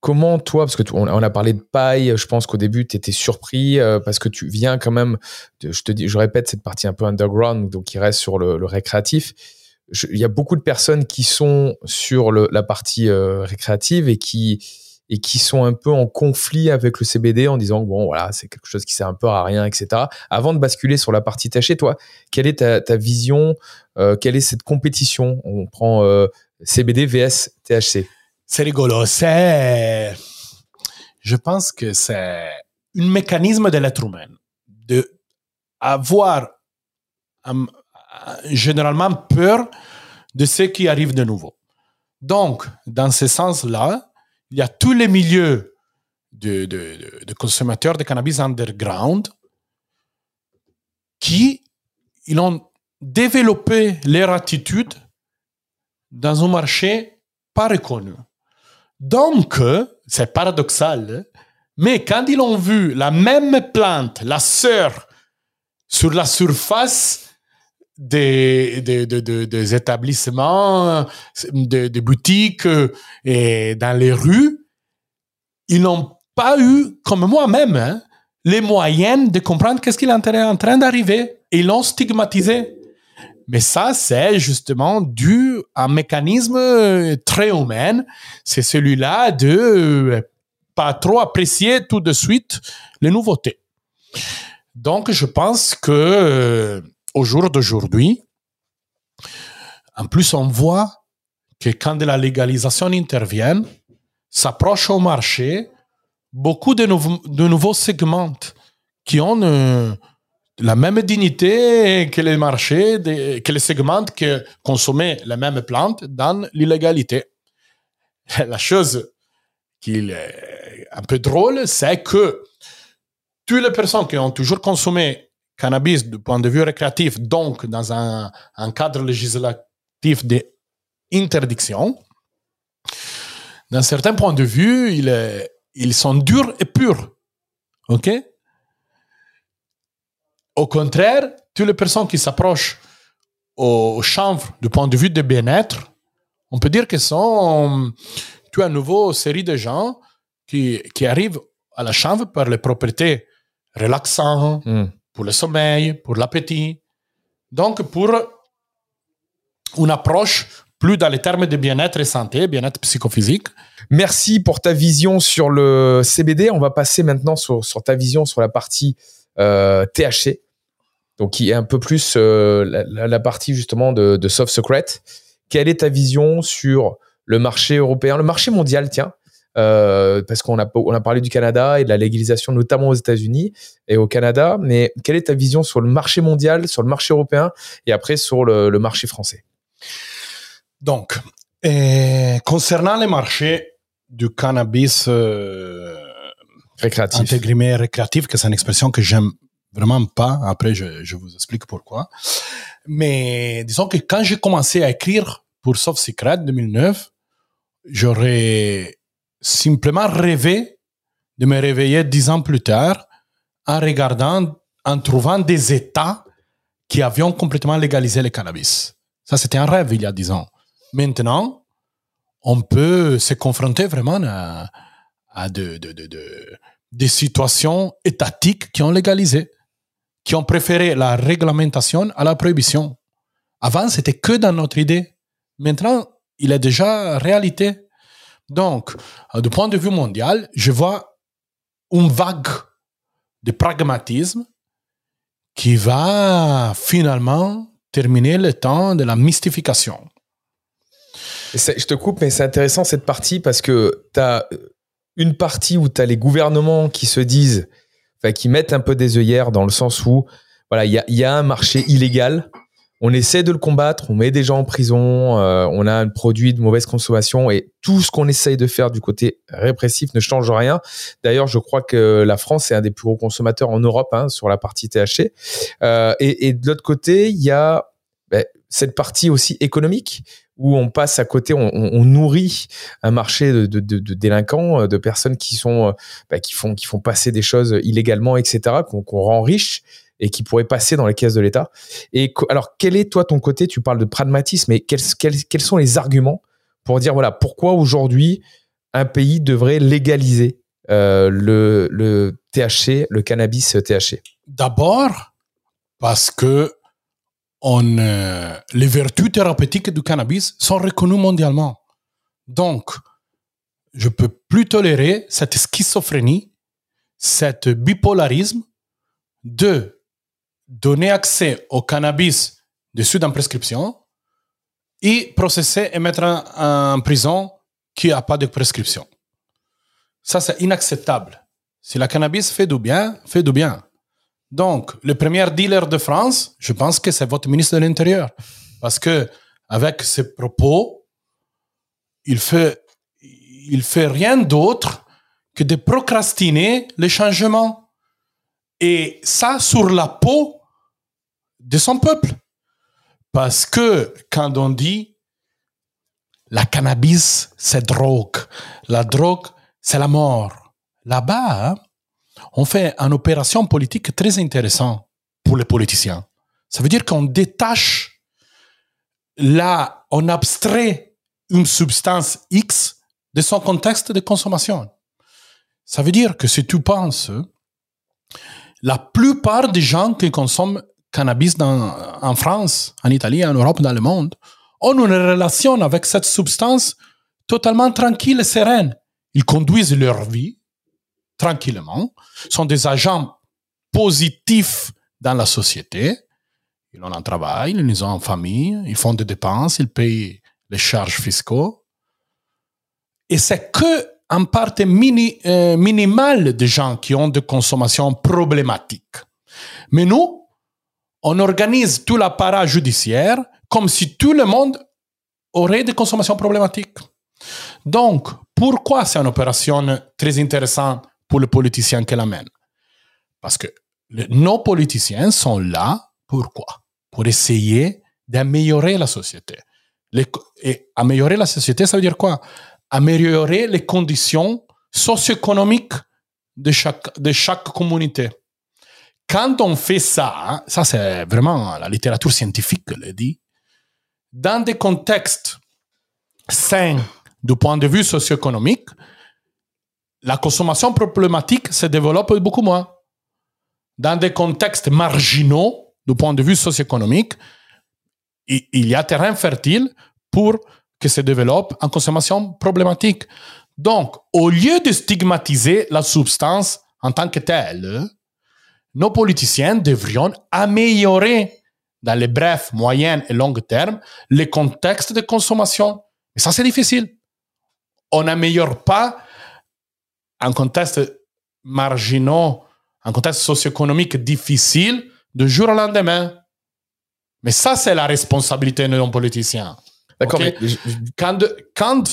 comment toi, parce que on, a parlé de paille, je pense qu'au début, tu étais surpris euh, parce que tu viens quand même, je te dis, je répète, cette partie un peu underground, donc qui reste sur le, récréatif. Il y a beaucoup de personnes qui sont sur la partie euh, récréative et qui et qui sont un peu en conflit avec le CBD en disant bon voilà c'est quelque chose qui sert un peu à rien etc. Avant de basculer sur la partie tachée, toi, quelle est ta, vision euh, Quelle est cette compétition? On prend euh, CBD vs THC. C'est rigolo. C'est, je pense que c'est un mécanisme de l'être humain de avoir généralement peur de ce qui arrive de nouveau. Donc, dans ce sens-là, il y a tous les milieux de, consommateurs de cannabis underground qui ils ont développé leur attitude dans un marché pas reconnu. Donc, c'est paradoxal, mais quand ils ont vu la même plante, la sœur, sur la surface des, établissements, des, boutiques et dans les rues, ils n'ont pas eu, comme moi-même, hein, les moyens de comprendre qu'est-ce qu'il est en train d'arriver. Ils l'ont stigmatisé. Mais ça, c'est justement dû à un mécanisme très humain. C'est celui-là de pas trop apprécier tout de suite les nouveautés. Donc, je pense que au jour d'aujourd'hui, en plus, on voit que quand la légalisation intervient, s'approche au marché, beaucoup de, de nouveaux segments qui ont euh, la même dignité que les marchés, que les segments que consommaient la même plante dans l'illégalité. La chose qui est un peu drôle, c'est que toutes les personnes qui ont toujours consommé cannabis du point de vue récréatif, donc dans un, cadre législatif d'interdiction, d'un certain point de vue, ils, ils sont durs et purs. OK? Au contraire, toutes les personnes qui s'approchent au chanvre du point de vue de bien-être, on peut dire que sont tu une nouvelle série de gens qui, qui arrivent à la chanvre par les propriétés relaxantes, mm. Pour le sommeil, pour l'appétit. Donc, pour une approche plus dans les termes de bien-être et santé, bien-être psychophysique. Merci pour ta vision sur le CBD. On va passer maintenant sur, ta vision sur la partie euh, THC, donc qui est un peu plus euh, la, partie justement de Soft Secret. Quelle est ta vision sur le marché européen, le marché mondial, tiens, euh, parce qu'on a, on a parlé du Canada et de la légalisation, notamment aux États-Unis et au Canada. Mais quelle est ta vision sur le marché mondial, sur le marché européen et après sur le, marché français? Donc, concernant les marchés du cannabis euh, récréatif, récréatif, que c'est une expression que j'aime vraiment pas. Après, je, je, vous explique pourquoi. Mais disons que quand j'ai commencé à écrire pour Soft Secret 2009, j'aurais simplement rêvé de me réveiller dix ans plus tard en regardant, en trouvant des États qui avaient complètement légalisé le cannabis. Ça, c'était un rêve il y a dix ans. Maintenant, on peut se confronter vraiment à, de, de, de, des situations étatiques qui ont légalisé, qui ont préféré la réglementation à la prohibition. Avant, c'était que dans notre idée. Maintenant, il est déjà réalité. Donc, euh, du point de vue mondial, je vois une vague de pragmatisme qui va finalement terminer le temps de la mystification. Je te coupe, mais c'est intéressant cette partie parce que tu as une partie où tu as les gouvernements qui se disent, qui mettent un peu des œillères dans le sens où voilà, il y a, un marché illégal on essaie de le combattre, on met des gens en prison, euh, on a un produit de mauvaise consommation et tout ce qu'on essaye de faire du côté répressif ne change rien. D'ailleurs, je crois que la France est un des plus gros consommateurs en Europe hein, sur la partie THC. Euh, et, de l'autre côté, il y a ben, cette partie aussi économique où on passe à côté, on, nourrit un marché de, délinquants, de personnes qui sont, ben, qui font, qui font passer des choses illégalement, etc., qu'on rend riches et qui pourrait passer dans les caisses de l'État. Et alors, quel est toi ton côté Tu parles de pragmatisme, mais quels, sont les arguments pour dire voilà pourquoi aujourd'hui un pays devrait légaliser euh, le, le THC, le cannabis THC D'abord parce que on, euh, les vertus thérapeutiques du cannabis sont reconnues mondialement. Donc, je peux plus tolérer cette schizophrénie, cet bipolarisme de donner accès au cannabis dessus d'une prescription et processer et mettre en, prison qui n'a pas de prescription. Ça, c'est inacceptable. Si la cannabis fait du bien, fait du bien. Donc, le premier dealer de France, je pense que c'est votre ministre de l'Intérieur. Parce que, avec ses propos, il fait, il fait rien d'autre que de procrastiner les changements. Et ça, sur la peau de son peuple. Parce que quand on dit la cannabis, c'est drogue, la drogue, c'est la mort. Là-bas, hein, on fait une opération politique très intéressante pour les politiciens. Ça veut dire qu'on détache, là, on abstrait une substance X de son contexte de consommation. Ça veut dire que si tu penses, la plupart des gens qui consomment cannabis en France, en Italie, en Europe, dans le monde, ont une relation avec cette substance totalement tranquille et sereine. Ils conduisent leur vie tranquillement, sont des agents positifs dans la société. Ils ont un travail, ils ont une famille, ils font des dépenses, ils payent les charges fiscaux. Et c'est que un part mini, euh, minimal de gens qui ont des consommations problématiques. Mais nous, on organise tout l'appareil judiciaire comme si tout le monde aurait des consommations problématiques. Donc, pourquoi c'est une opération très intéressante pour les politiciens qui l'amènent Parce que nos politiciens sont là, pourquoi? Pour essayer d'améliorer la société. et améliorer la société, ça veut dire quoi? Améliorer les conditions socio-économiques de chaque, de chaque communauté. Quand on fait ça, ça c'est vraiment la littérature scientifique le dit, dans des contextes sains du point de vue socio-économique, la consommation problématique se développe beaucoup moins. Dans des contextes marginaux du point de vue socio-économique, il y a terrain fertile pour que se développe en consommation problématique. Donc, au lieu de stigmatiser la substance en tant que telle, nos politiciens devrions améliorer dans les brefs, moyens et longs termes les contextes de consommation. Et ça, c'est difficile. On n'améliore pas un contexte marginaux, un contexte socio-économique difficile du jour au lendemain. Mais ça, c'est la responsabilité de nos politiciens. D'accord. quand, quand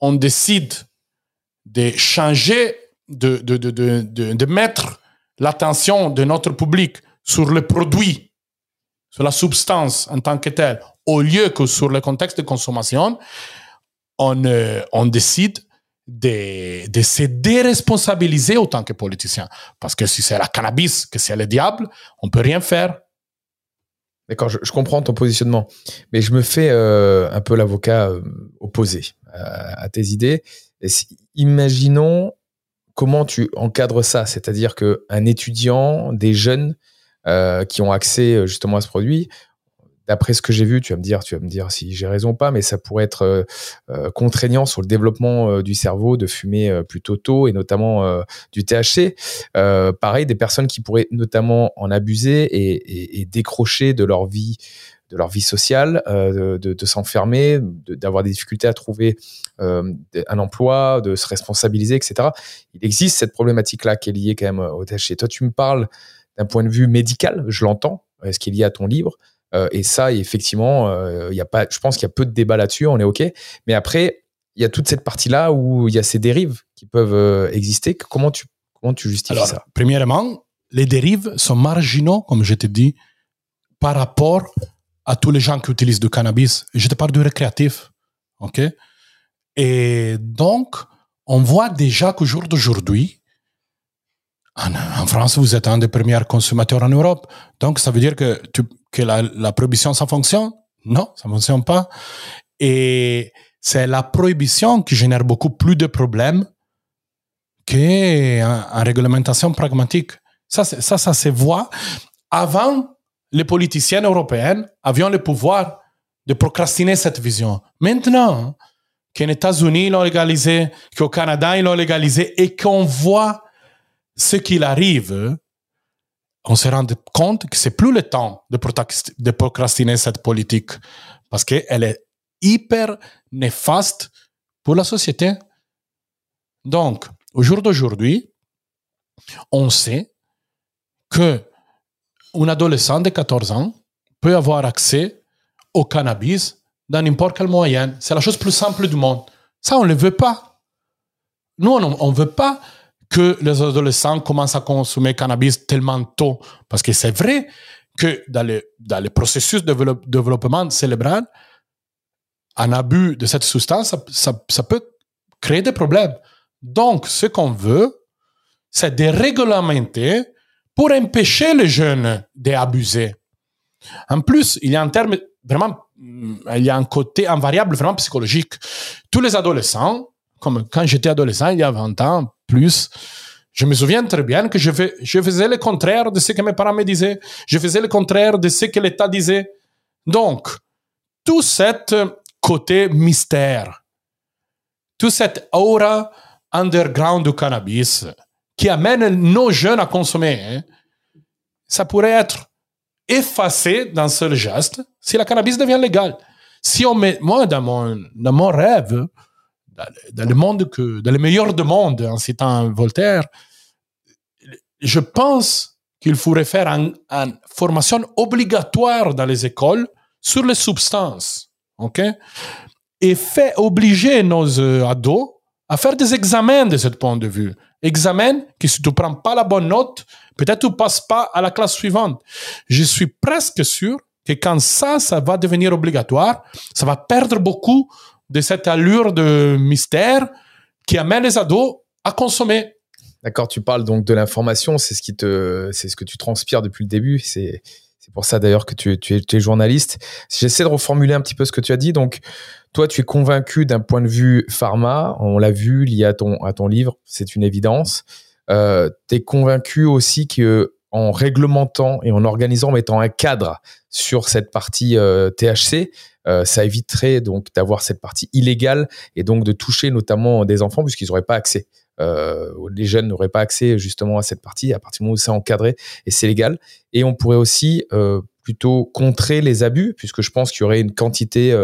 on décide de changer, de, de, de, de, de mettre l'attention de notre public sur le produit, sur la substance en tant que telle, au lieu que sur le contexte de consommation, on, euh, décide de, se déresponsabiliser autant que politicien. Parce que si c'est la cannabis, que c'est le diable, on peut rien faire. D'accord, je, comprends ton positionnement, mais je me fais euh, un peu l'avocat euh, opposé à, tes idées. imaginons comment tu encadres ça? C'est-à-dire qu'un étudiant, des jeunes euh, qui ont accès euh, justement à ce produit, d'après ce que j'ai vu, tu vas me dire, tu vas me dire si j'ai raison ou pas, mais ça pourrait être euh, contraignant sur le développement du cerveau de fumer plutôt tôt et notamment du THC. pareil, des personnes qui pourraient notamment en abuser et décrocher de leur vie de leur vie sociale, euh, de, s'enfermer, d'avoir des difficultés à trouver euh, un emploi, de se responsabiliser, etc. Il existe cette problématique-là qui est liée quand même au THC. Toi, tu me parles d'un point de vue médical, je l'entends, ce qui est lié à ton livre. Euh, et ça, effectivement, il y a pas, je pense qu'il y a peu de débat là-dessus, on est OK. Mais après, il y a toute cette partie-là où il y a ces dérives qui peuvent exister. Comment tu, comment tu justifies ça? Premièrement, les dérives sont marginaux, comme je te dis, par rapport à tous les gens qui utilisent du cannabis. Je te parle du récréatif. OK? Et donc, on voit déjà qu'au jour d'aujourd'hui, en, France, vous êtes un des premiers consommateurs en Europe. Donc, ça veut dire que, que la, prohibition, ça fonctionne? Non, ça ne fonctionne pas. Et c'est la prohibition qui génère beaucoup plus de problèmes qu'une réglementation pragmatique. Ça, ça, ça se voit. Avant, les politiciens européens avaient le pouvoir de procrastiner cette vision. Maintenant, qu'en États-Unis l'ont légalisé, qu'au Canada ils l'ont légalisé et qu'on voit ce qu'il arrive, on se rend compte que c'est plus le temps de procrastiner cette politique parce qu'elle est hyper néfaste pour la société. Donc, au jour d'aujourd'hui, on sait que un adolescent de 14 ans peut avoir accès au cannabis dans n'importe quel moyen. C'est la chose plus simple du monde. Ça, on ne le veut pas. Nous, on ne veut pas que les adolescents commencent à consommer cannabis tellement tôt. Parce que c'est vrai que dans le, dans le processus de développement cérébral, un abus de cette substance, ça, ça peut créer des problèmes. Donc, ce qu'on veut, c'est de réglementer pour empêcher les jeunes d'abuser. En plus, il y a un terme vraiment, mm, il y a un côté, un variable vraiment psychologique. Tous les adolescents, comme quand j'étais adolescent, il y a 20 ans, plus, je me souviens très bien que je, fais, je faisais le contraire de ce que mes parents me disaient. Je faisais le contraire de ce que l'État disait. Donc, tout cet côté mystère, tout cette aura underground du cannabis, qui amène nos jeunes à consommer, hein, ça pourrait être effacé d'un seul geste si la cannabis devient légale. Si on met, moi, dans mon, dans mon rêve dans, le monde que, dans le meilleur du monde, en citant Voltaire, je pense qu'il faudrait faire une, formation obligatoire dans les écoles sur les substances, ok? Et fait obliger nos euh, ados à faire des examens de ce point de vue. Examen que si tu prends pas la bonne note, peut-être tu passes pas à la classe suivante. Je suis presque sûr que quand ça, ça va devenir obligatoire, ça va perdre beaucoup de cette allure de mystère qui amène les ados à consommer. D'accord, tu parles donc de l'information, c'est ce qui te, c'est ce que tu transpires depuis le début. C'est, c'est pour ça d'ailleurs que tu, tu, es, tu es journaliste. J'essaie de reformuler un petit peu ce que tu as dit. Donc, toi, tu es convaincu d'un point de vue pharma. On l'a vu lié à ton, à ton livre, c'est une évidence. Euh, tu es convaincu aussi que en réglementant et en organisant, en mettant un cadre sur cette partie euh, THC, euh, ça éviterait donc d'avoir cette partie illégale et donc de toucher notamment des enfants puisqu'ils n'auraient pas accès. Euh, les jeunes n'auraient pas accès justement à cette partie à partir du moment où c'est encadré et c'est légal. Et on pourrait aussi plutôt contrer les abus puisque je pense qu'il y aurait une quantité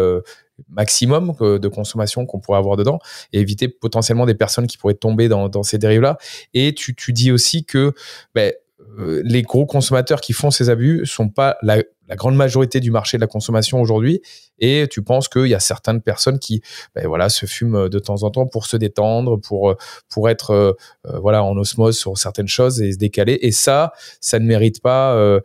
maximum de consommation qu'on pourrait avoir dedans et éviter potentiellement des personnes qui pourraient tomber dans, ces dérives-là. Et tu, tu dis aussi que ben, euh, les gros consommateurs qui font ces abus sont pas la, grande majorité du marché de la consommation aujourd'hui. Et tu penses qu'il y a certaines personnes qui, ben voilà, se fument de temps en temps pour se détendre, pour pour être euh, euh, voilà en osmose sur certaines choses et se décaler. Et ça, ça ne mérite pas.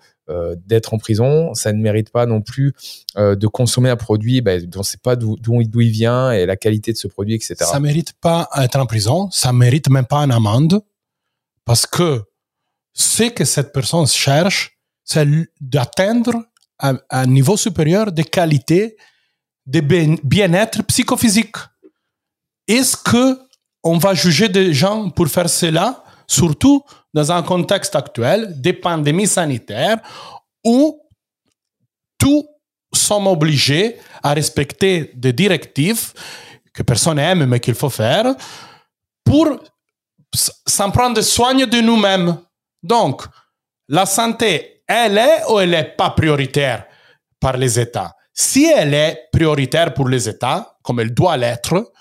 D'être en prison, ça ne mérite pas non plus de consommer un produit ben, dont on ne sait pas d'où il vient et la qualité de ce produit, etc. Ça mérite pas d'être en prison, ça mérite même pas une amende, parce que ce que cette personne cherche, c'est d'atteindre un, niveau supérieur de qualité de bien-être psychophysique. Est-ce que on va juger des gens pour faire cela, surtout dans un contexte actuel de pandémie sanitaire où tous sommes obligés à respecter des directives que personne n'aime mais qu'il faut faire pour s'en prendre soin de nous-mêmes. Donc, la santé, elle est ou elle n'est pas prioritaire par les États? Si elle est prioritaire pour les États, comme elle doit l'être,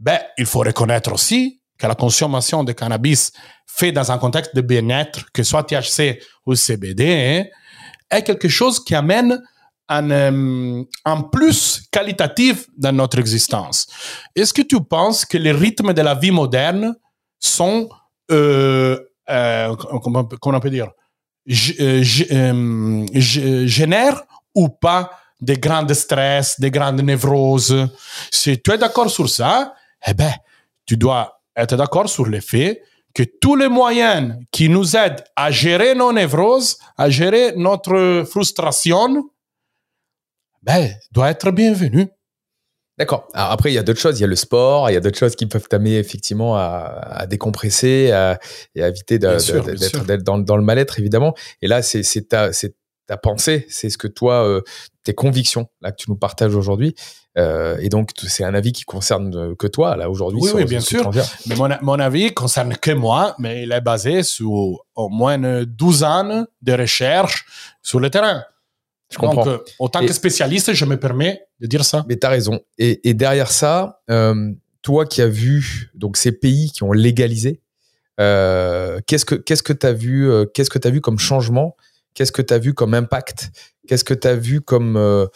ben, il faut reconnaître aussi la consommation de cannabis fait dans un contexte de bien-être, que soit THC ou CBD, est quelque chose qui amène un, euh, un, plus qualitatif dans notre existence. Est-ce que tu penses que les rythmes de la vie moderne sont euh, euh, comment, on peut dire, euh, euh, génère ou pas des grands stress, des grandes névroses? Si tu es d'accord sur ça, eh ben, tu dois être d'accord sur le fait que tous les moyens qui nous aident à gérer nos névroses, à gérer notre frustration, ben, doivent être bienvenus. D'accord. Après, il y a d'autres choses. Il y a le sport, il y a d'autres choses qui peuvent t'amener effectivement à, à décompresser à, et à éviter d'être dans, dans, le mal-être, évidemment. Et là, c'est ta, ta pensée, c'est ce que toi, euh, tes convictions là que tu nous partages aujourd'hui. Euh, et donc, c'est un avis qui concerne euh, que toi, là, aujourd'hui. Oui, oui, bien sûr. Mais mon, mon, avis concerne que moi, mais il est basé sur au moins 12 ans de recherche sur le terrain. Je comprends. Donc, en tant que spécialiste, je me permets de dire ça. Mais tu as raison. Et, et, derrière ça, euh, toi qui as vu donc ces pays qui ont légalisé, euh, qu'est-ce que qu'est-ce que tu as vu euh, qu'est-ce que tu as vu comme changement Qu'est-ce que tu as vu comme impact? Qu'est-ce que tu as vu comme euh,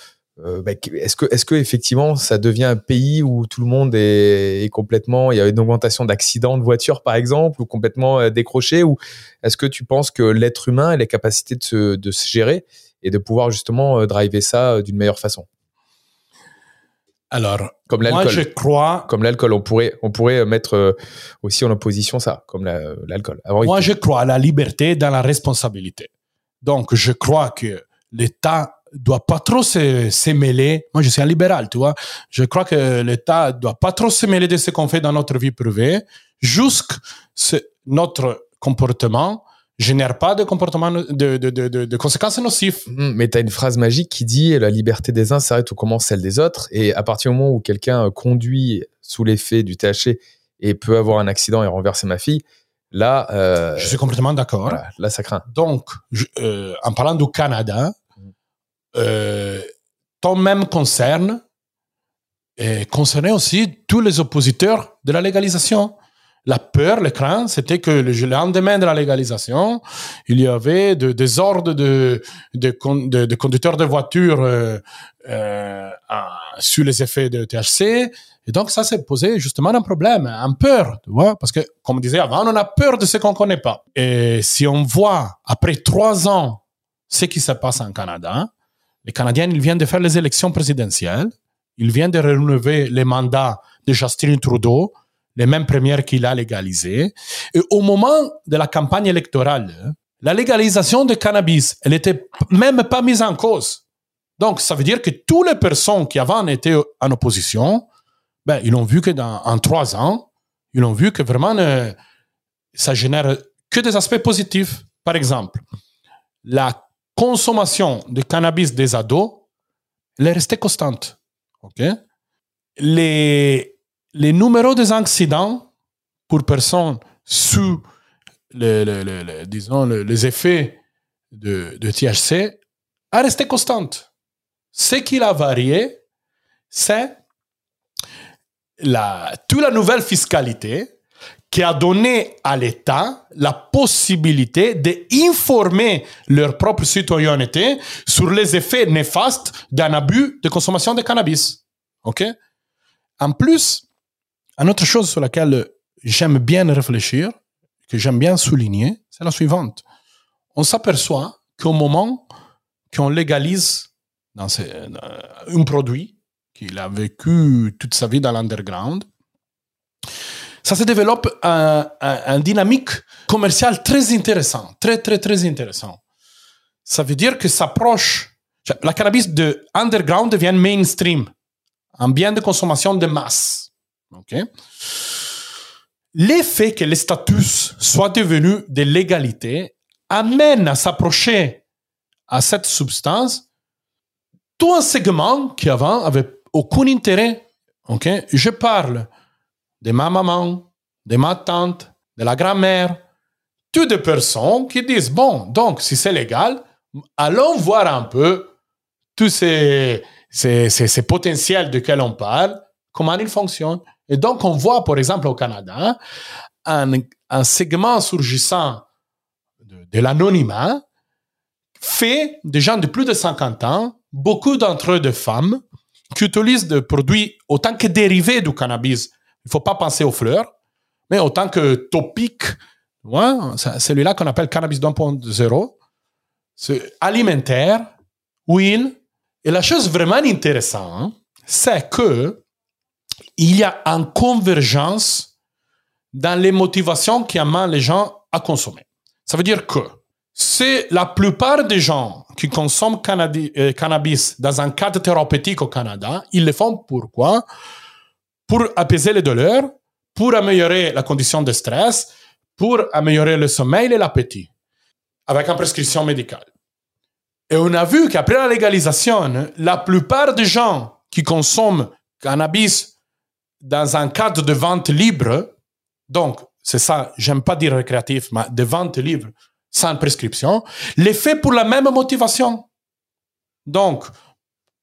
euh, bah, est-ce que est-ce que effectivement ça devient un pays où tout le monde est, est complètement il y a une augmentation d'accidents de voitures par exemple ou complètement décroché ou est-ce que tu penses que l'être humain a les capacités de se, de se gérer et de pouvoir justement driver ça d'une meilleure façon? Alors, comme l'alcool. Moi, je crois. Comme l'alcool, on pourrait, on pourrait mettre euh, aussi en opposition ça, comme l'alcool. Moi, je crois à la liberté dans la responsabilité. Donc, je crois que l'État doit pas trop se, mêler. Moi, je suis un libéral, tu vois. Je crois que l'État doit pas trop se mêler de ce qu'on fait dans notre vie privée, jusqu'à notre comportement génère pas de comportement de, de, de, conséquences nocives. Mmh, mais tu as une phrase magique qui dit la liberté des uns s'arrête où commence celle des autres. Et à partir du moment où quelqu'un conduit sous l'effet du THC et peut avoir un accident et renverser ma fille, là. Euh, je suis complètement d'accord. là, ça craint. Donc, euh, en parlant du Canada, mmh. ton même concerne concernait aussi tous les oppositeurs de la légalisation. La peur, le crainte, c'était que le lendemain de la légalisation, il y avait de, des ordres de, de, de, de conducteurs de voitures euh, euh, sur les effets de THC. Et donc, ça s'est posé justement un problème, un peur, tu vois, parce que, comme on disait avant, on a peur de ce qu'on connaît pas. Et si on voit, après trois ans, ce qui se passe en Canada, les Canadiens, ils viennent de faire les élections présidentielles, ils viennent de renouveler les mandats de Justin Trudeau, les mêmes premières qu'il a légalisées. Et au moment de la campagne électorale, la légalisation du cannabis, elle n'était même pas mise en cause. Donc, ça veut dire que toutes les personnes qui avant étaient en opposition, ben, ils ont vu que dans en trois ans, ils ont vu que vraiment euh, ça génère que des aspects positifs. Par exemple, la consommation de cannabis des ados, elle est restée constante. Ok, les les numéros des accidents pour personnes sous le, disons les effets de, de THC a resté constante. Ce qui a varié, c'est la, toute la nouvelle fiscalité qui a donné à l'État la possibilité d'informer leur propre citoyenneté sur les effets néfastes d'un abus de consommation de cannabis. OK? En plus, une autre chose sur laquelle j'aime bien réfléchir, que j'aime bien souligner, c'est la suivante. On s'aperçoit qu'au moment qu'on légalise un produit qu'il a vécu toute sa vie dans l'underground, ça se développe un, dynamique commerciale très intéressant, très très très intéressant. Ça veut dire que s'approche, la cannabis de underground devient mainstream, un bien de consommation de masse. L'effet que le statut soit devenu de légalité amène à s'approcher à cette substance tout un segment qui avant avait aucun intérêt. OK? Je parle de ma maman, de ma tante, de la grand-mère, toutes des personnes qui disent, bon, donc si c'est légal, allons voir un peu tous ces, ces, ces, ces potentiels de on parle, comment ils fonctionnent. Et donc, on voit, par exemple, au Canada, un, un segment surgissant de l'anonymat fait des gens de plus de 50 ans, beaucoup d'entre eux de femmes, qui utilisent des produits autant que dérivés du cannabis. Il ne faut pas penser aux fleurs, mais autant que topiques. Ouais, celui-là qu'on appelle cannabis 2.0. C'est alimentaire, huile. Et la chose vraiment intéressante, c'est que il y a une convergence dans les motivations qui amènent les gens à consommer. Ça veut dire que c'est la plupart des gens qui consomment euh, cannabis dans un cadre thérapeutique au Canada, ils le font pourquoi? Pour apaiser les douleurs, pour améliorer la condition de stress, pour améliorer le sommeil et l'appétit, avec une prescription médicale. Et on a vu qu'après la légalisation, la plupart des gens qui consomment cannabis dans un cadre de vente libre, donc c'est ça, j'aime pas dire récréatif, mais de vente libre sans prescription, les fait pour la même motivation. Donc,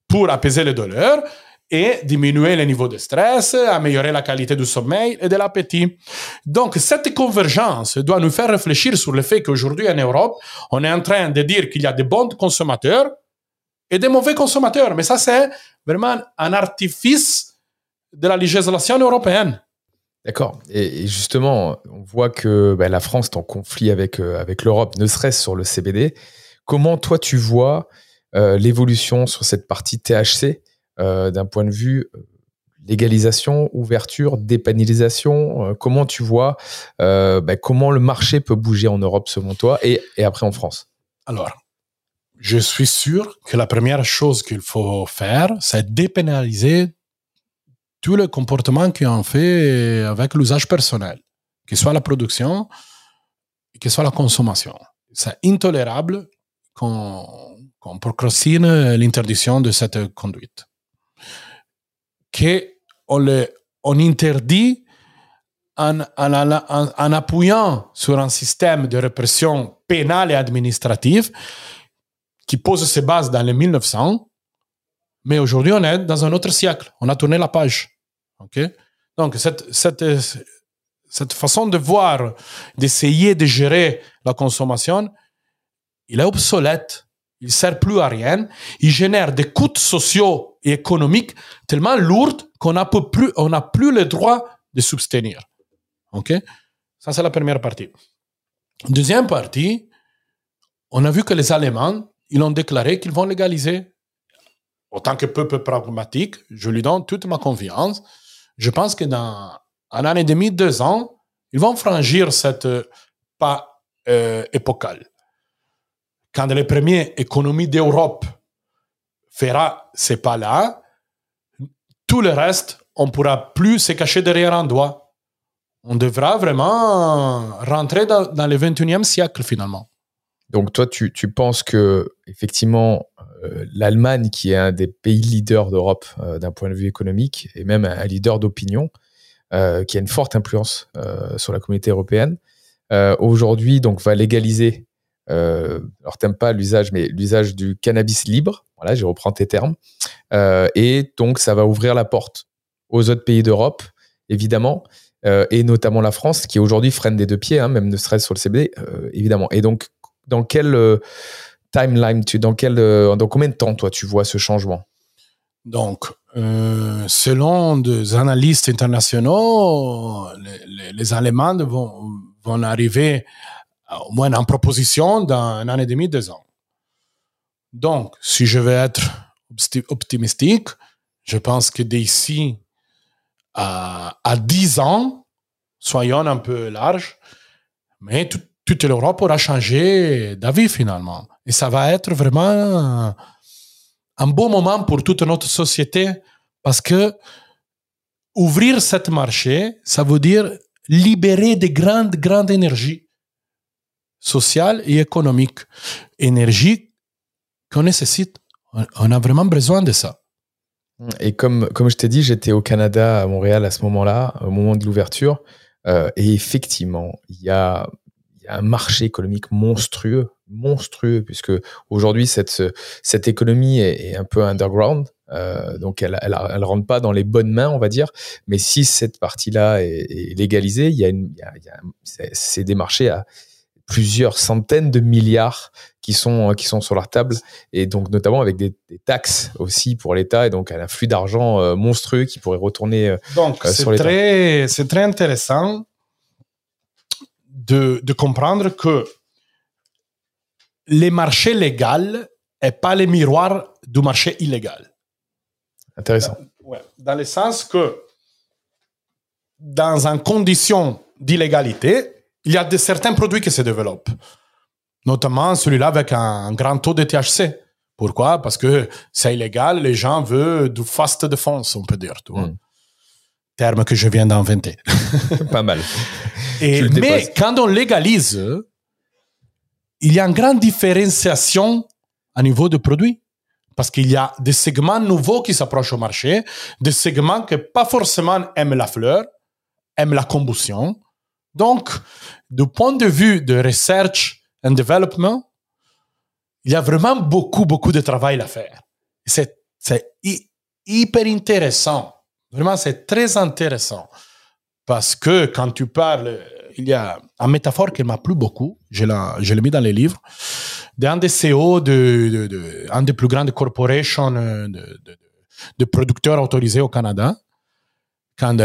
pour apaiser les douleurs et diminuer le niveau de stress, améliorer la qualité du sommeil et de l'appétit. Donc, cette convergence doit nous faire réfléchir sur le fait qu'aujourd'hui en Europe, on est en train de dire qu'il y a des bons consommateurs et des mauvais consommateurs. Mais ça, c'est vraiment un artifice de la législation européenne. D'accord. Et, justement, on voit que bah, la France est en conflit avec, euh, avec l'Europe, ne serait-ce sur le CBD. Comment toi tu vois euh, l'évolution sur cette partie THC euh, d'un point de vue légalisation, ouverture, dépénalisation Comment tu vois bah, comment le marché peut bouger en Europe selon toi et, et après en France? Alors, je suis sûr que la première chose qu'il faut faire, c'est dépénaliser tout le comportement qu'ils ont fait avec l'usage personnel, que soit la production, que soit la consommation. C'est intolérable qu'on procrastine l'interdiction de cette conduite. Qu'on on interdit en, appuyant sur un système de répression pénale et administrative qui pose ses bases dans les 1900, Mais aujourd'hui, on est dans un autre siècle. On a tourné la page. Donc, cette, cette, cette façon de voir, d'essayer de gérer la consommation, il est obsolète. Il sert plus à rien. Il génère des coûts sociaux et économiques tellement lourds qu'on n'a plus, on n'a plus le droit de soutenir. OK? Ça, c'est la première partie. Deuxième partie, on a vu que les Allemands, ils ont déclaré qu'ils vont légaliser. Autant que peuple pragmatique, je lui donne toute ma confiance. Je pense que dans un an et demi, deux ans, ils vont franchir cette pas euh, épocale. Quand les premières économies d'Europe fera ces pas-là, tout le reste, on pourra plus se cacher derrière un doigt. On devra vraiment rentrer dans, le 21e siècle finalement. Donc toi, tu, tu penses que effectivement, euh, l'Allemagne, qui est un des pays leaders d'Europe euh, d'un point de vue économique, et même un, leader d'opinion, euh, qui a une forte influence sur la communauté européenne, aujourd'hui donc va légaliser, alors t'aimes pas l'usage, mais l'usage du cannabis libre, voilà, je reprends tes termes, et donc ça va ouvrir la porte aux autres pays d'Europe, évidemment, et notamment la France, qui aujourd'hui freine des deux pieds, hein, même ne serait-ce sur le CBD, évidemment. Et donc dans quel euh, timeline, tu, dans, quel, euh, dans combien de temps, toi, tu vois ce changement? Donc, euh, selon des analystes internationaux, les, Allemands vont, vont arriver au moins en proposition dans un an et demi, deux ans. Donc, si je veux être optimistique, je pense que d'ici à, à 10 ans, soyons un peu larges, mais tout, toute l'Europe aura changé d'avis finalement. Et ça va être vraiment un beau moment pour toute notre société parce que ouvrir cette marché, ça veut dire libérer des grandes, grandes énergies sociales et économiques. Énergie qu'on nécessite. On a vraiment besoin de ça. Et comme, comme je t'ai dit, j'étais au Canada, à Montréal à ce moment-là, au moment de l'ouverture. Euh, et effectivement, il y a un marché économique monstrueux, monstrueux, puisque aujourd'hui cette cette économie est, un peu underground, euh, donc elle, elle, elle rentre pas dans les bonnes mains, on va dire. Mais si cette partie-là est, légalisée, il y a, a, c'est des marchés à plusieurs centaines de milliards qui sont qui sont sur leur table. Et donc notamment avec des, des taxes aussi pour l'État et donc un flux d'argent euh, monstrueux qui pourrait retourner euh, donc c'est très c'est très intéressant de, comprendre que les marchés légaux n'est pas le miroir du marché illégal. Intéressant. Dans, dans le sens que dans une condition d'illégalité, il y a de certains produits qui se développent, notamment celui-là avec un, grand taux de THC. Pourquoi? Parce que c'est illégal, les gens veulent du fast defense, on peut dire. Tu vois? Hmm. Terme que je viens d'inventer. Pas mal. mais quand on légalise, il y a une grande différenciation à niveau de produits. Parce qu'il y a des segments nouveaux qui s'approchent au marché, des segments qui pas forcément aiment la fleur, aiment la combustion. Donc, du point de vue de research and development, il y a vraiment beaucoup, beaucoup de travail à faire. C'est, c'est hyper intéressant. Vraiment, c'est très intéressant. Parce que quand tu parles, il y a une métaphore qui m'a plu beaucoup, je l'ai mis dans les livres, d'un des CEO de, un des plus grandes corporations de, de, producteurs autorisés au Canada. Quand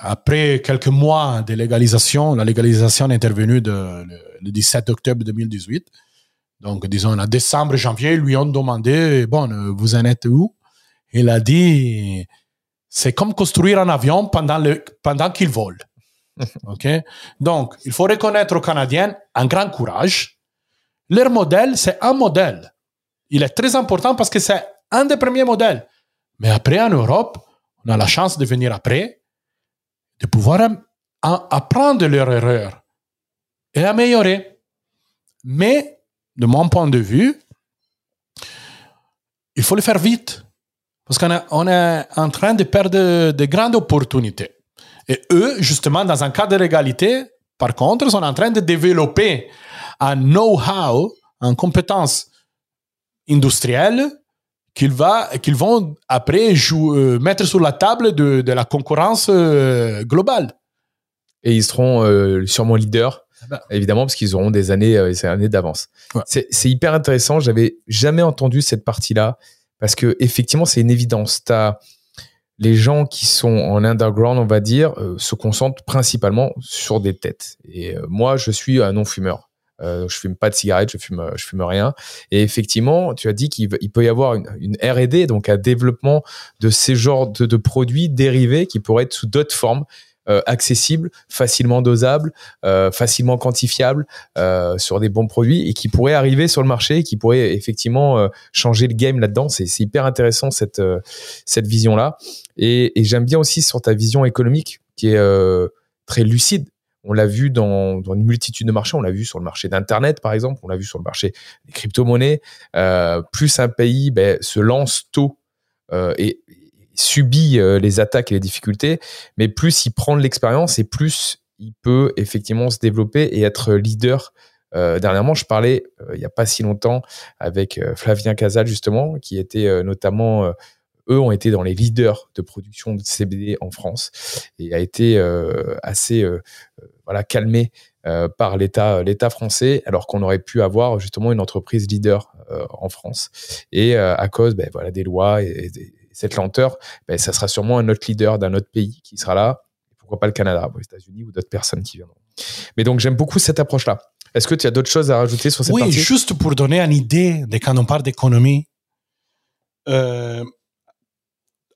après, quelques mois de légalisation, la légalisation est intervenue le, 17 octobre 2018. Donc, disons, en décembre, janvier, ils lui ont demandé, bon, vous en êtes où? Il a dit, c'est comme construire un avion pendant, le, pendant qu'il vole. Donc, il faut reconnaître aux Canadiens un grand courage. Leur modèle, c'est un modèle. Il est très important parce que c'est un des premiers modèles. Mais après, en Europe, on a la chance de venir après, de pouvoir apprendre leurs erreurs et améliorer. Mais, de mon point de vue, il faut le faire vite. Parce qu'on on est en train de perdre de grandes opportunités. Et eux, justement, dans un cas de l'égalité, par contre, sont en train de développer un know-how, une compétence industrielle qu'ils vont après euh, mettre sur la table de, de la concurrence euh, globale. Et ils seront euh, sûrement leaders, Ah bah. évidemment, parce qu'ils auront des années, euh, des années d'avance. Ouais. C'est hyper intéressant. J'avais jamais entendu cette partie-là parce que effectivement, c'est une évidence. T'as les gens qui sont en underground, on va dire, euh, se concentrent principalement sur des têtes. Et euh, moi, je suis un non-fumeur. Euh, je fume pas de cigarettes, je fume, je fume rien. Et effectivement, tu as dit qu'il peut y avoir une, une R&D, donc un développement de ces genres de, de produits dérivés qui pourraient être sous d'autres formes, euh, accessibles, facilement dosables, euh, facilement quantifiables euh, sur des bons produits et qui pourraient arriver sur le marché, qui pourraient effectivement changer le game là-dedans. C'est hyper intéressant cette cette vision-là. Et, et j'aime bien aussi sur ta vision économique qui est très lucide. On l'a vu dans, une multitude de marchés. On l'a vu sur le marché d'Internet, par exemple. On l'a vu sur le marché des crypto-monnaies. Plus un pays ben, se lance tôt et subit euh, les attaques et les difficultés, mais plus il prend de l'expérience et plus il peut effectivement se développer et être leader. Euh, dernièrement, je parlais euh, il n'y a pas si longtemps avec Flavien Casal justement, qui était notamment, eux ont été dans les leaders de production de CBD en France et a été assez voilà calmé par l'État l'État français, alors qu'on aurait pu avoir justement une entreprise leader en France. Et à cause ben, voilà des lois et, et cette lenteur, ben, ça sera sûrement un autre leader d'un autre pays qui sera là. Pourquoi pas le Canada, aux États-Unis ou d'autres personnes qui viendront. Mais donc j'aime beaucoup cette approche-là. Est-ce que tu as d'autres choses à rajouter sur cette Oui, partie? juste pour donner une idée de quand on parle d'économie, euh,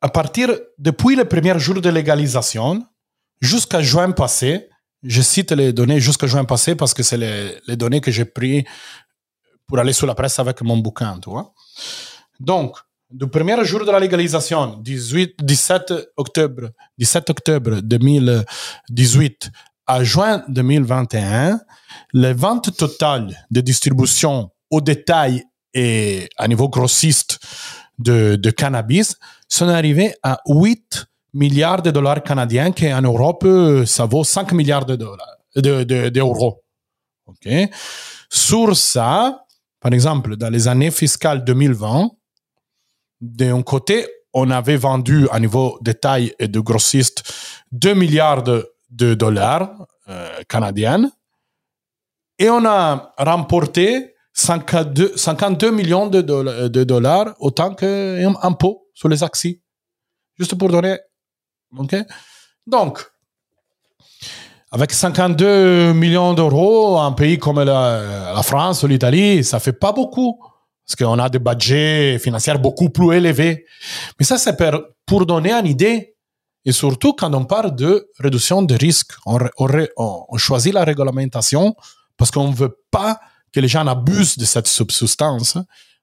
à partir depuis le premier jour de légalisation jusqu'à juin passé, je cite les données jusqu'à juin passé parce que c'est les, les données que j'ai prises pour aller sur la presse avec mon bouquin, tu vois. Donc, du premier jour de la légalisation, 18, 17 octobre, 17 octobre 2018 à juin 2021, les ventes totales de distribution au détail et à niveau grossiste de, de cannabis sont arrivées à 8 milliards de dollars canadiens, qui en Europe, euh, ça vaut 5 milliards de dollars, de, de- d'euros. OK? Sur ça, par exemple, dans les années fiscales 2020, d'un côté, on avait vendu à niveau détail et de grossiste 2 milliards de, de dollars euh, canadiens et on a remporté 52, 52 millions de, de dollars autant qu'impôt sur les actions. Juste pour donner. OK? Donc, avec 52 millions d'euros, un pays comme la, la France ou l'Italie, ça fait pas beaucoup. Parce qu'on a des budgets financiers beaucoup plus élevés. Mais ça, c'est pour, donner une idée. Et surtout, quand on parle de réduction de risque, on, choisit la réglementation parce qu'on ne veut pas que les gens abusent de cette substance.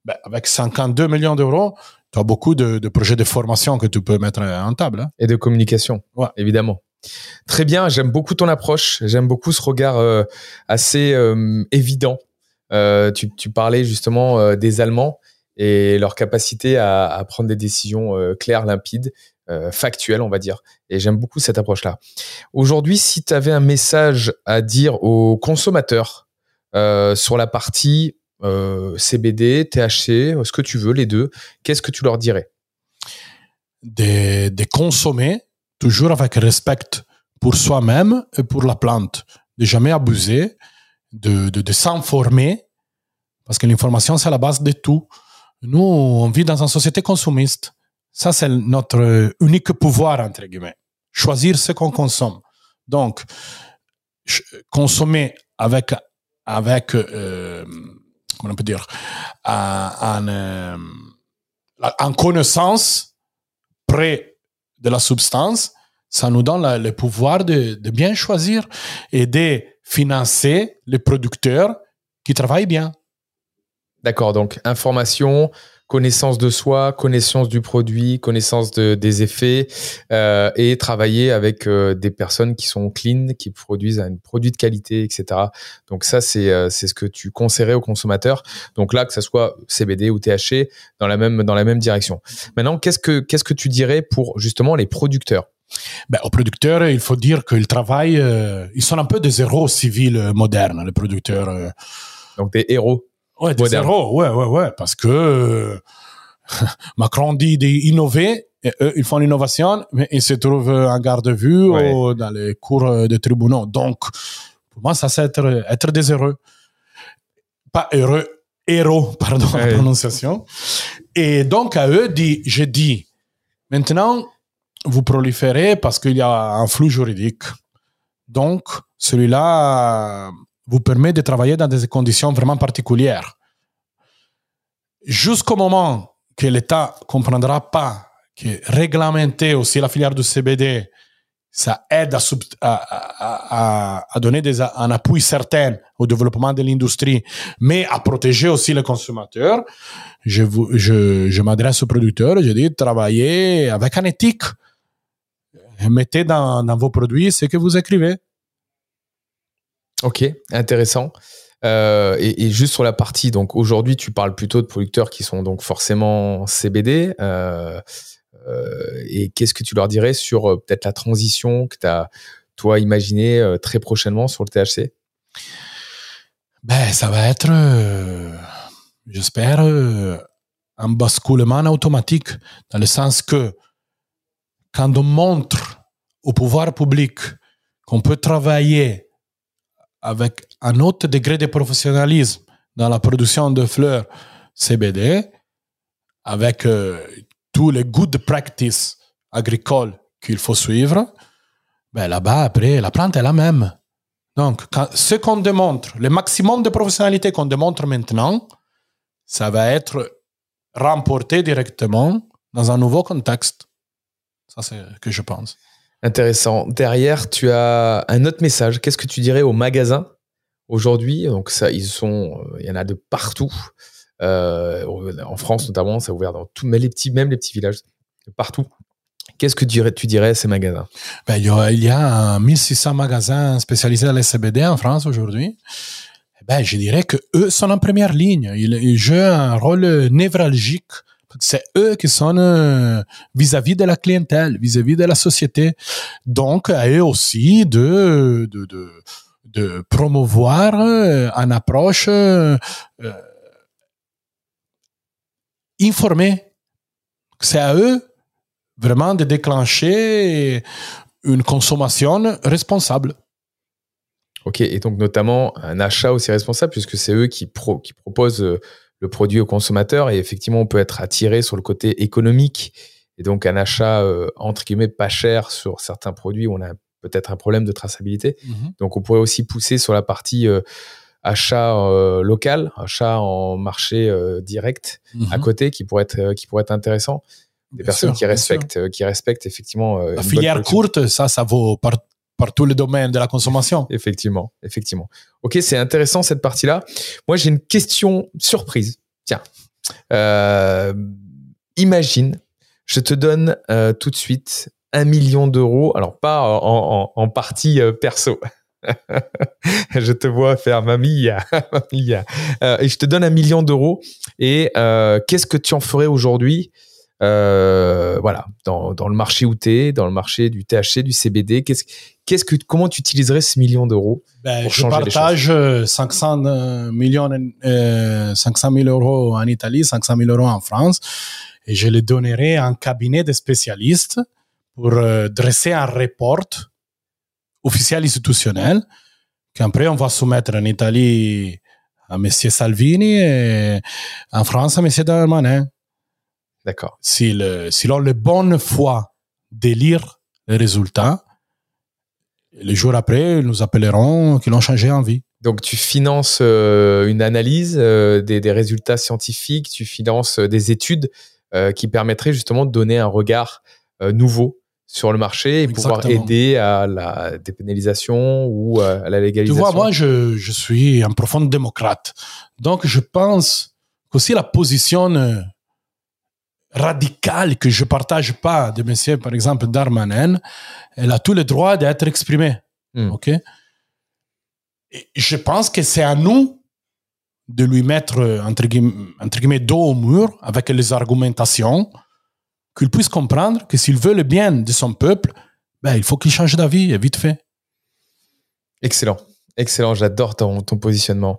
Ben, avec 52 millions d'euros, tu as beaucoup de, de projets de formation que tu peux mettre en table. hein. et de communication, Ouais. évidemment. Très bien, j'aime beaucoup ton approche, j'aime beaucoup ce regard euh, assez euh, évident. Euh, tu, parlais justement euh, des Allemands et leur capacité à, prendre des décisions euh, claires, limpides, factuelles, on va dire. Et j'aime beaucoup cette approche-là. Aujourd'hui, si tu avais un message à dire aux consommateurs sur la partie CBD, THC, ce que tu veux, les deux, qu'est-ce que tu leur dirais? De, de consommer toujours avec respect pour soi-même et pour la plante. De jamais abuser, de, de, s'informer, parce que l'information, c'est la base de tout. Nous, on vit dans une société consumiste. Ça, c'est notre unique pouvoir, entre guillemets. Choisir ce qu'on consomme. Donc, consommer avec, avec euh, comment on peut dire, en, en, euh, en connaissance près de la substance, ça nous donne le pouvoir de, de bien choisir et de financer les producteurs qui travaillent bien. D'accord, donc information, connaissance de soi, connaissance du produit, connaissance de- des effets euh, et travailler avec euh, des personnes qui sont clean, qui produisent un produit de qualité, etc. Donc ça, c'est euh, c'est ce que tu conseillerais aux consommateurs. Donc là, que ça soit CBD ou THC, dans la même, dans la même direction. Maintenant, qu'est-ce que qu'est-ce que tu dirais pour justement les producteurs? Ben, aux producteurs, il faut dire qu'ils travaillent, euh, ils sont un peu des héros civils euh, modernes, les producteurs. euh. Donc des héros. Ouais, des héros, ouais, ouais, ouais, parce que euh, Macron dit d'innover, eux, ils font l'innovation, mais ils se trouvent en garde vue Ouais. ou dans les cours de tribunaux. Donc, pour moi, ça, c'est être, être des heureux. Pas heureux, héros, pardon, la prononciation. Et donc, à eux, dit, je dis, maintenant, vous proliférez parce qu'il y a un flou juridique. Donc, celui-là vous permet de travailler dans des conditions vraiment particulières. Jusqu'au moment que l'État comprendra pas que réglementer aussi la filière du CBD, ça aide à, donner des, un appui certain au développement de l'industrie, mais à protéger aussi les consommateurs. Je, m'adresse aux producteurs, je dis travaillez avec un éthique. Mettez dans vos produits ce que vous écrivez. Ok, intéressant. Euh, et, juste sur la partie, donc aujourd'hui, tu parles plutôt de producteurs qui sont donc forcément CBD. euh, euh, et qu'est-ce que tu leur dirais sur peut-être la transition que tu as, toi, imaginé euh, très prochainement sur le THC Ben, ça va être, j'espère, un basculement automatique, dans le sens que quand on montre au pouvoir public qu'on peut travailler avec un autre degré de professionnalisme dans la production de fleurs CBD, avec euh, tous les good practices agricoles qu'il faut suivre, ben là-bas, après, la plante est la même. Donc, ce qu'on démontre, le maximum de professionnalité qu'on démontre maintenant, ça va être remporté directement dans un nouveau contexte. Ça, c'est ce que je pense. Intéressant. Derrière, tu as un autre message. Qu'est-ce que tu dirais aux magasins aujourd'hui? Donc ça, ils sont, euh, il y en a de partout. Euh, en France notamment, ça ouvert dans tous, même les petits, même les petits villages, partout. Qu'est-ce que tu dirais, à ces magasins? Ben, il, y a, il y a 1600 magasins spécialisés dans les CBD en France aujourd'hui. Ben, je dirais que eux sont en première ligne. Ils jouent un rôle névralgique. C'est eux qui sont euh, vis-à-vis de la clientèle, vis-à-vis de la société. Donc, à eux aussi de, de, de, promouvoir euh, une approche euh, euh, informée. C'est à eux vraiment de déclencher une consommation responsable. Ok, et donc notamment un achat aussi responsable, puisque c'est eux qui, pro- qui proposent le produit au consommateur, et effectivement, on peut être attiré sur le côté économique, et donc un achat, euh, entre guillemets, pas cher sur certains produits où on a peut-être un problème de traçabilité. Donc on pourrait aussi pousser sur la partie euh, achat euh, local, achat en marché direct à Mhm. côté, qui pourrait être, qui pourrait être intéressant. Des Bien personnes sûr, qui respectent, qui respectent effectivement La filière courte, ça, ça vaut par, par tous les domaines de la consommation. Effectivement, effectivement. Ok, c'est intéressant cette partie-là. Moi, j'ai une question surprise. Tiens, Euh, imagine, je te donne euh, tout de suite un million d'euros. Alors pas en, partie euh, perso. je te vois faire mamie, mamie. Et je te donne un million d'euros. Et qu'est-ce que tu en ferais aujourd'hui euh, voilà, dans, dans le marché où tu dans le marché du THC, du CBD, qu'est-ce, qu'est-ce que, comment tu utiliserais ce million d'euros Ben, Pour je changer les partage euh, 500 euh, millions, euh, 500 000 euros en Italie, 500 000 euros en France, et je les donnerai à un cabinet de spécialistes pour euh, dresser un report officiel institutionnel qu'après on va soumettre en Italie à M. Salvini et en France à M. Darmanin. D'accord. S'ils s'ils ont la bonne foi de lire les résultats, les jours après, ils nous appelleront qu'ils ont changé en vie. Donc, tu finances euh, une analyse euh, des, des résultats scientifiques, tu finances euh, des études qui permettraient justement de donner un regard nouveau sur le marché et pouvoir aider à la dépénalisation ou à la Tu légalisation. vois, moi, je, je suis un profond démocrate. Donc, je pense qu'aussi la position radicale que je partage pas de monsieur, par exemple, Darmanin, elle a tout le droit d'être exprimée. Hmm. OK? Et je pense que c'est à nous de lui mettre, entre guillemets, entre guillemets, dos au mur avec les argumentations, qu'il puisse comprendre que s'il veut le bien de son peuple, ben, il faut qu'il change d'avis, et vite fait. Excellent, excellent. J'adore ton, ton positionnement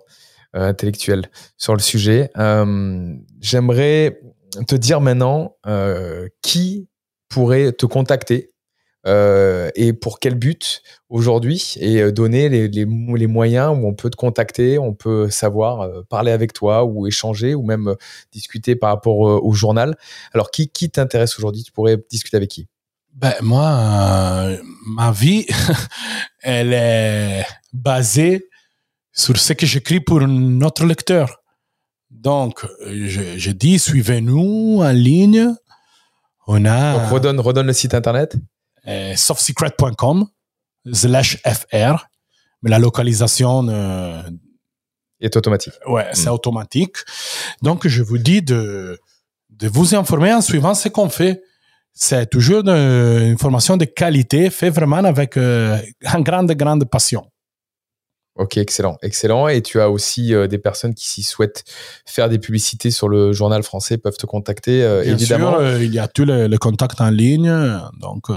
euh, intellectuel sur le sujet. Euh, J'aimerais te dire maintenant qui pourrait te contacter euh, et pour quel but aujourd'hui et euh, donner les, les, moyens où on peut te contacter, on peut savoir euh, parler avec toi ou échanger ou même discuter par rapport au journal. Alors qui, qui t'intéresse aujourd'hui? Tu pourrais discuter avec qui? Ben, Moi, ma vie, elle est basée sur ce que j'écris pour notre lecteur. Donc, je, je dis, suivez-nous en ligne. On a... Donc, redonne, redonne le site internet euh, softsecret.com slash fr. Mais la localisation euh, est automatique. Ouais, c'est hmm. automatique. Donc, je vous dis de, de vous informer en suivant ce qu'on fait. C'est toujours une information de qualité, fait vraiment avec euh, une grande, grande passion. Ok, excellent, excellent. Et tu as aussi euh, des personnes qui, s'y souhaitent faire des publicités sur le journal français, peuvent te contacter, euh, Bien évidemment. Sûr, euh, il y a tous les, contacts en ligne. Donc,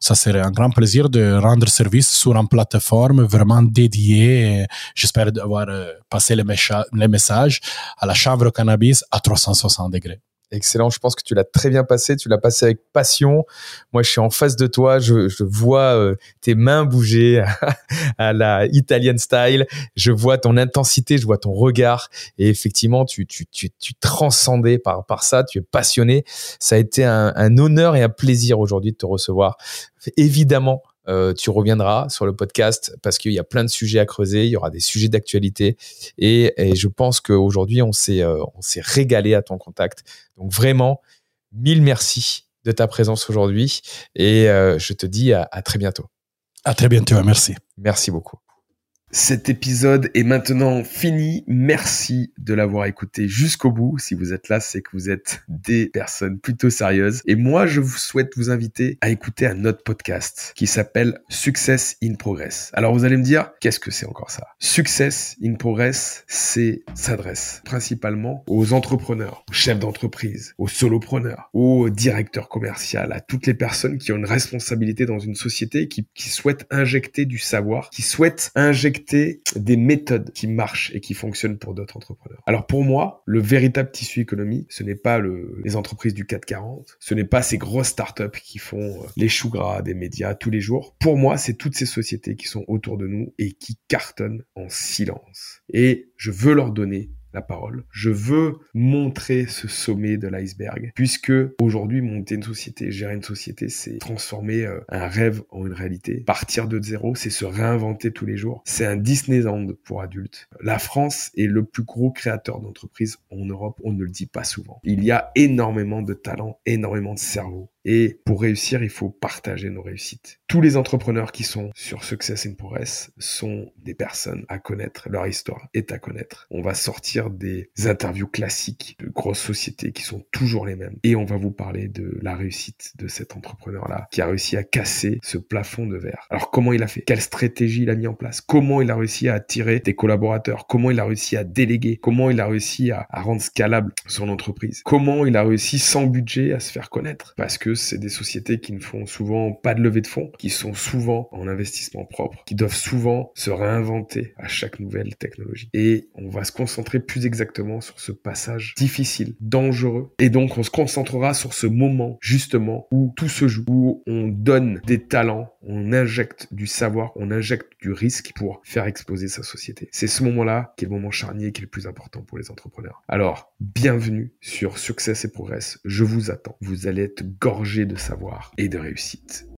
ça serait un grand plaisir de rendre service sur une plateforme vraiment dédiée. J'espère avoir passé les, les messages à la chambre cannabis à 360 degrés. Excellent. Je pense que tu l'as très bien passé. Tu l'as passé avec passion. Moi, je suis en face de toi. Je, je vois euh, tes mains bouger à, la Italian style. Je vois ton intensité. Je vois ton regard. Et effectivement, tu, tu, tu, tu transcendais par, par ça. Tu es passionné. Ça a été un, un honneur et un plaisir aujourd'hui de te recevoir. Évidemment, euh, tu reviendras sur le podcast parce qu'il y a plein de sujets à creuser, il y aura des sujets d'actualité et, je pense qu'aujourd'hui on s'est euh, on s'est régalé à ton contact. Donc vraiment, mille merci de ta présence aujourd'hui et euh, je te dis à, à très bientôt. À très bientôt, merci. Merci beaucoup. Cet épisode est maintenant fini. Merci de l'avoir écouté jusqu'au bout. Si vous êtes là, c'est que vous êtes des personnes plutôt sérieuses. Et moi, je vous souhaite vous inviter à écouter un autre podcast qui s'appelle Success in Progress. Alors vous allez me dire, qu'est-ce que c'est encore ça? Success in Progress, c'est s'adresse principalement aux entrepreneurs, aux chefs d'entreprise, aux solopreneurs, aux directeurs commerciaux, à toutes les personnes qui ont une responsabilité dans une société, qui, qui souhaitent injecter du savoir, qui souhaitent injecter des méthodes qui marchent et qui fonctionnent pour d'autres entrepreneurs. Alors pour moi, le véritable tissu économique, ce n'est pas les entreprises du 440, ce n'est pas ces grosses startups qui font euh, les choux gras des médias tous les jours. Pour moi, c'est toutes ces sociétés qui sont autour de nous et qui cartonnent en silence. Et je veux leur donner Je veux montrer ce sommet de l'iceberg, puisque aujourd'hui, monter une société, gérer une société, c'est transformer euh, un rêve en une réalité. Partir de zéro, c'est se réinventer tous les jours. C'est un Disneyland pour adultes. La France est le plus gros créateur d'entreprises en Europe. On ne le dit pas souvent. Il y a énormément de talents, énormément de cerveaux et pour réussir, il faut partager nos réussites. Tous les entrepreneurs qui sont sur Success in Progress sont des personnes à connaître. Leur histoire est à connaître. On va sortir des interviews classiques de grosses sociétés qui sont toujours les mêmes. Et on va vous parler de la réussite de cet entrepreneur-là qui a réussi à casser ce plafond de verre. Alors comment il a fait? Quelle stratégie il a mis en place? Comment il a réussi à attirer des collaborateurs? Comment il a réussi à déléguer? Comment il a réussi à, à rendre scalable son entreprise? Comment il a réussi sans budget à se faire connaître? Parce que c'est des sociétés qui ne font souvent pas de levée de fonds, qui sont souvent en investissement propre, qui doivent souvent se réinventer à chaque nouvelle technologie. Et on va se concentrer plus exactement sur ce passage difficile, dangereux. Et donc on se concentrera sur ce moment justement où tout se joue, où on donne des talents, on injecte du savoir, on injecte du risque pour faire exploser sa société. C'est ce moment-là qui est le moment charnier, qui est le plus important pour les entrepreneurs. Alors, bienvenue sur Success et Progress. Je vous attends. Vous allez être gorgé de savoir et de réussite.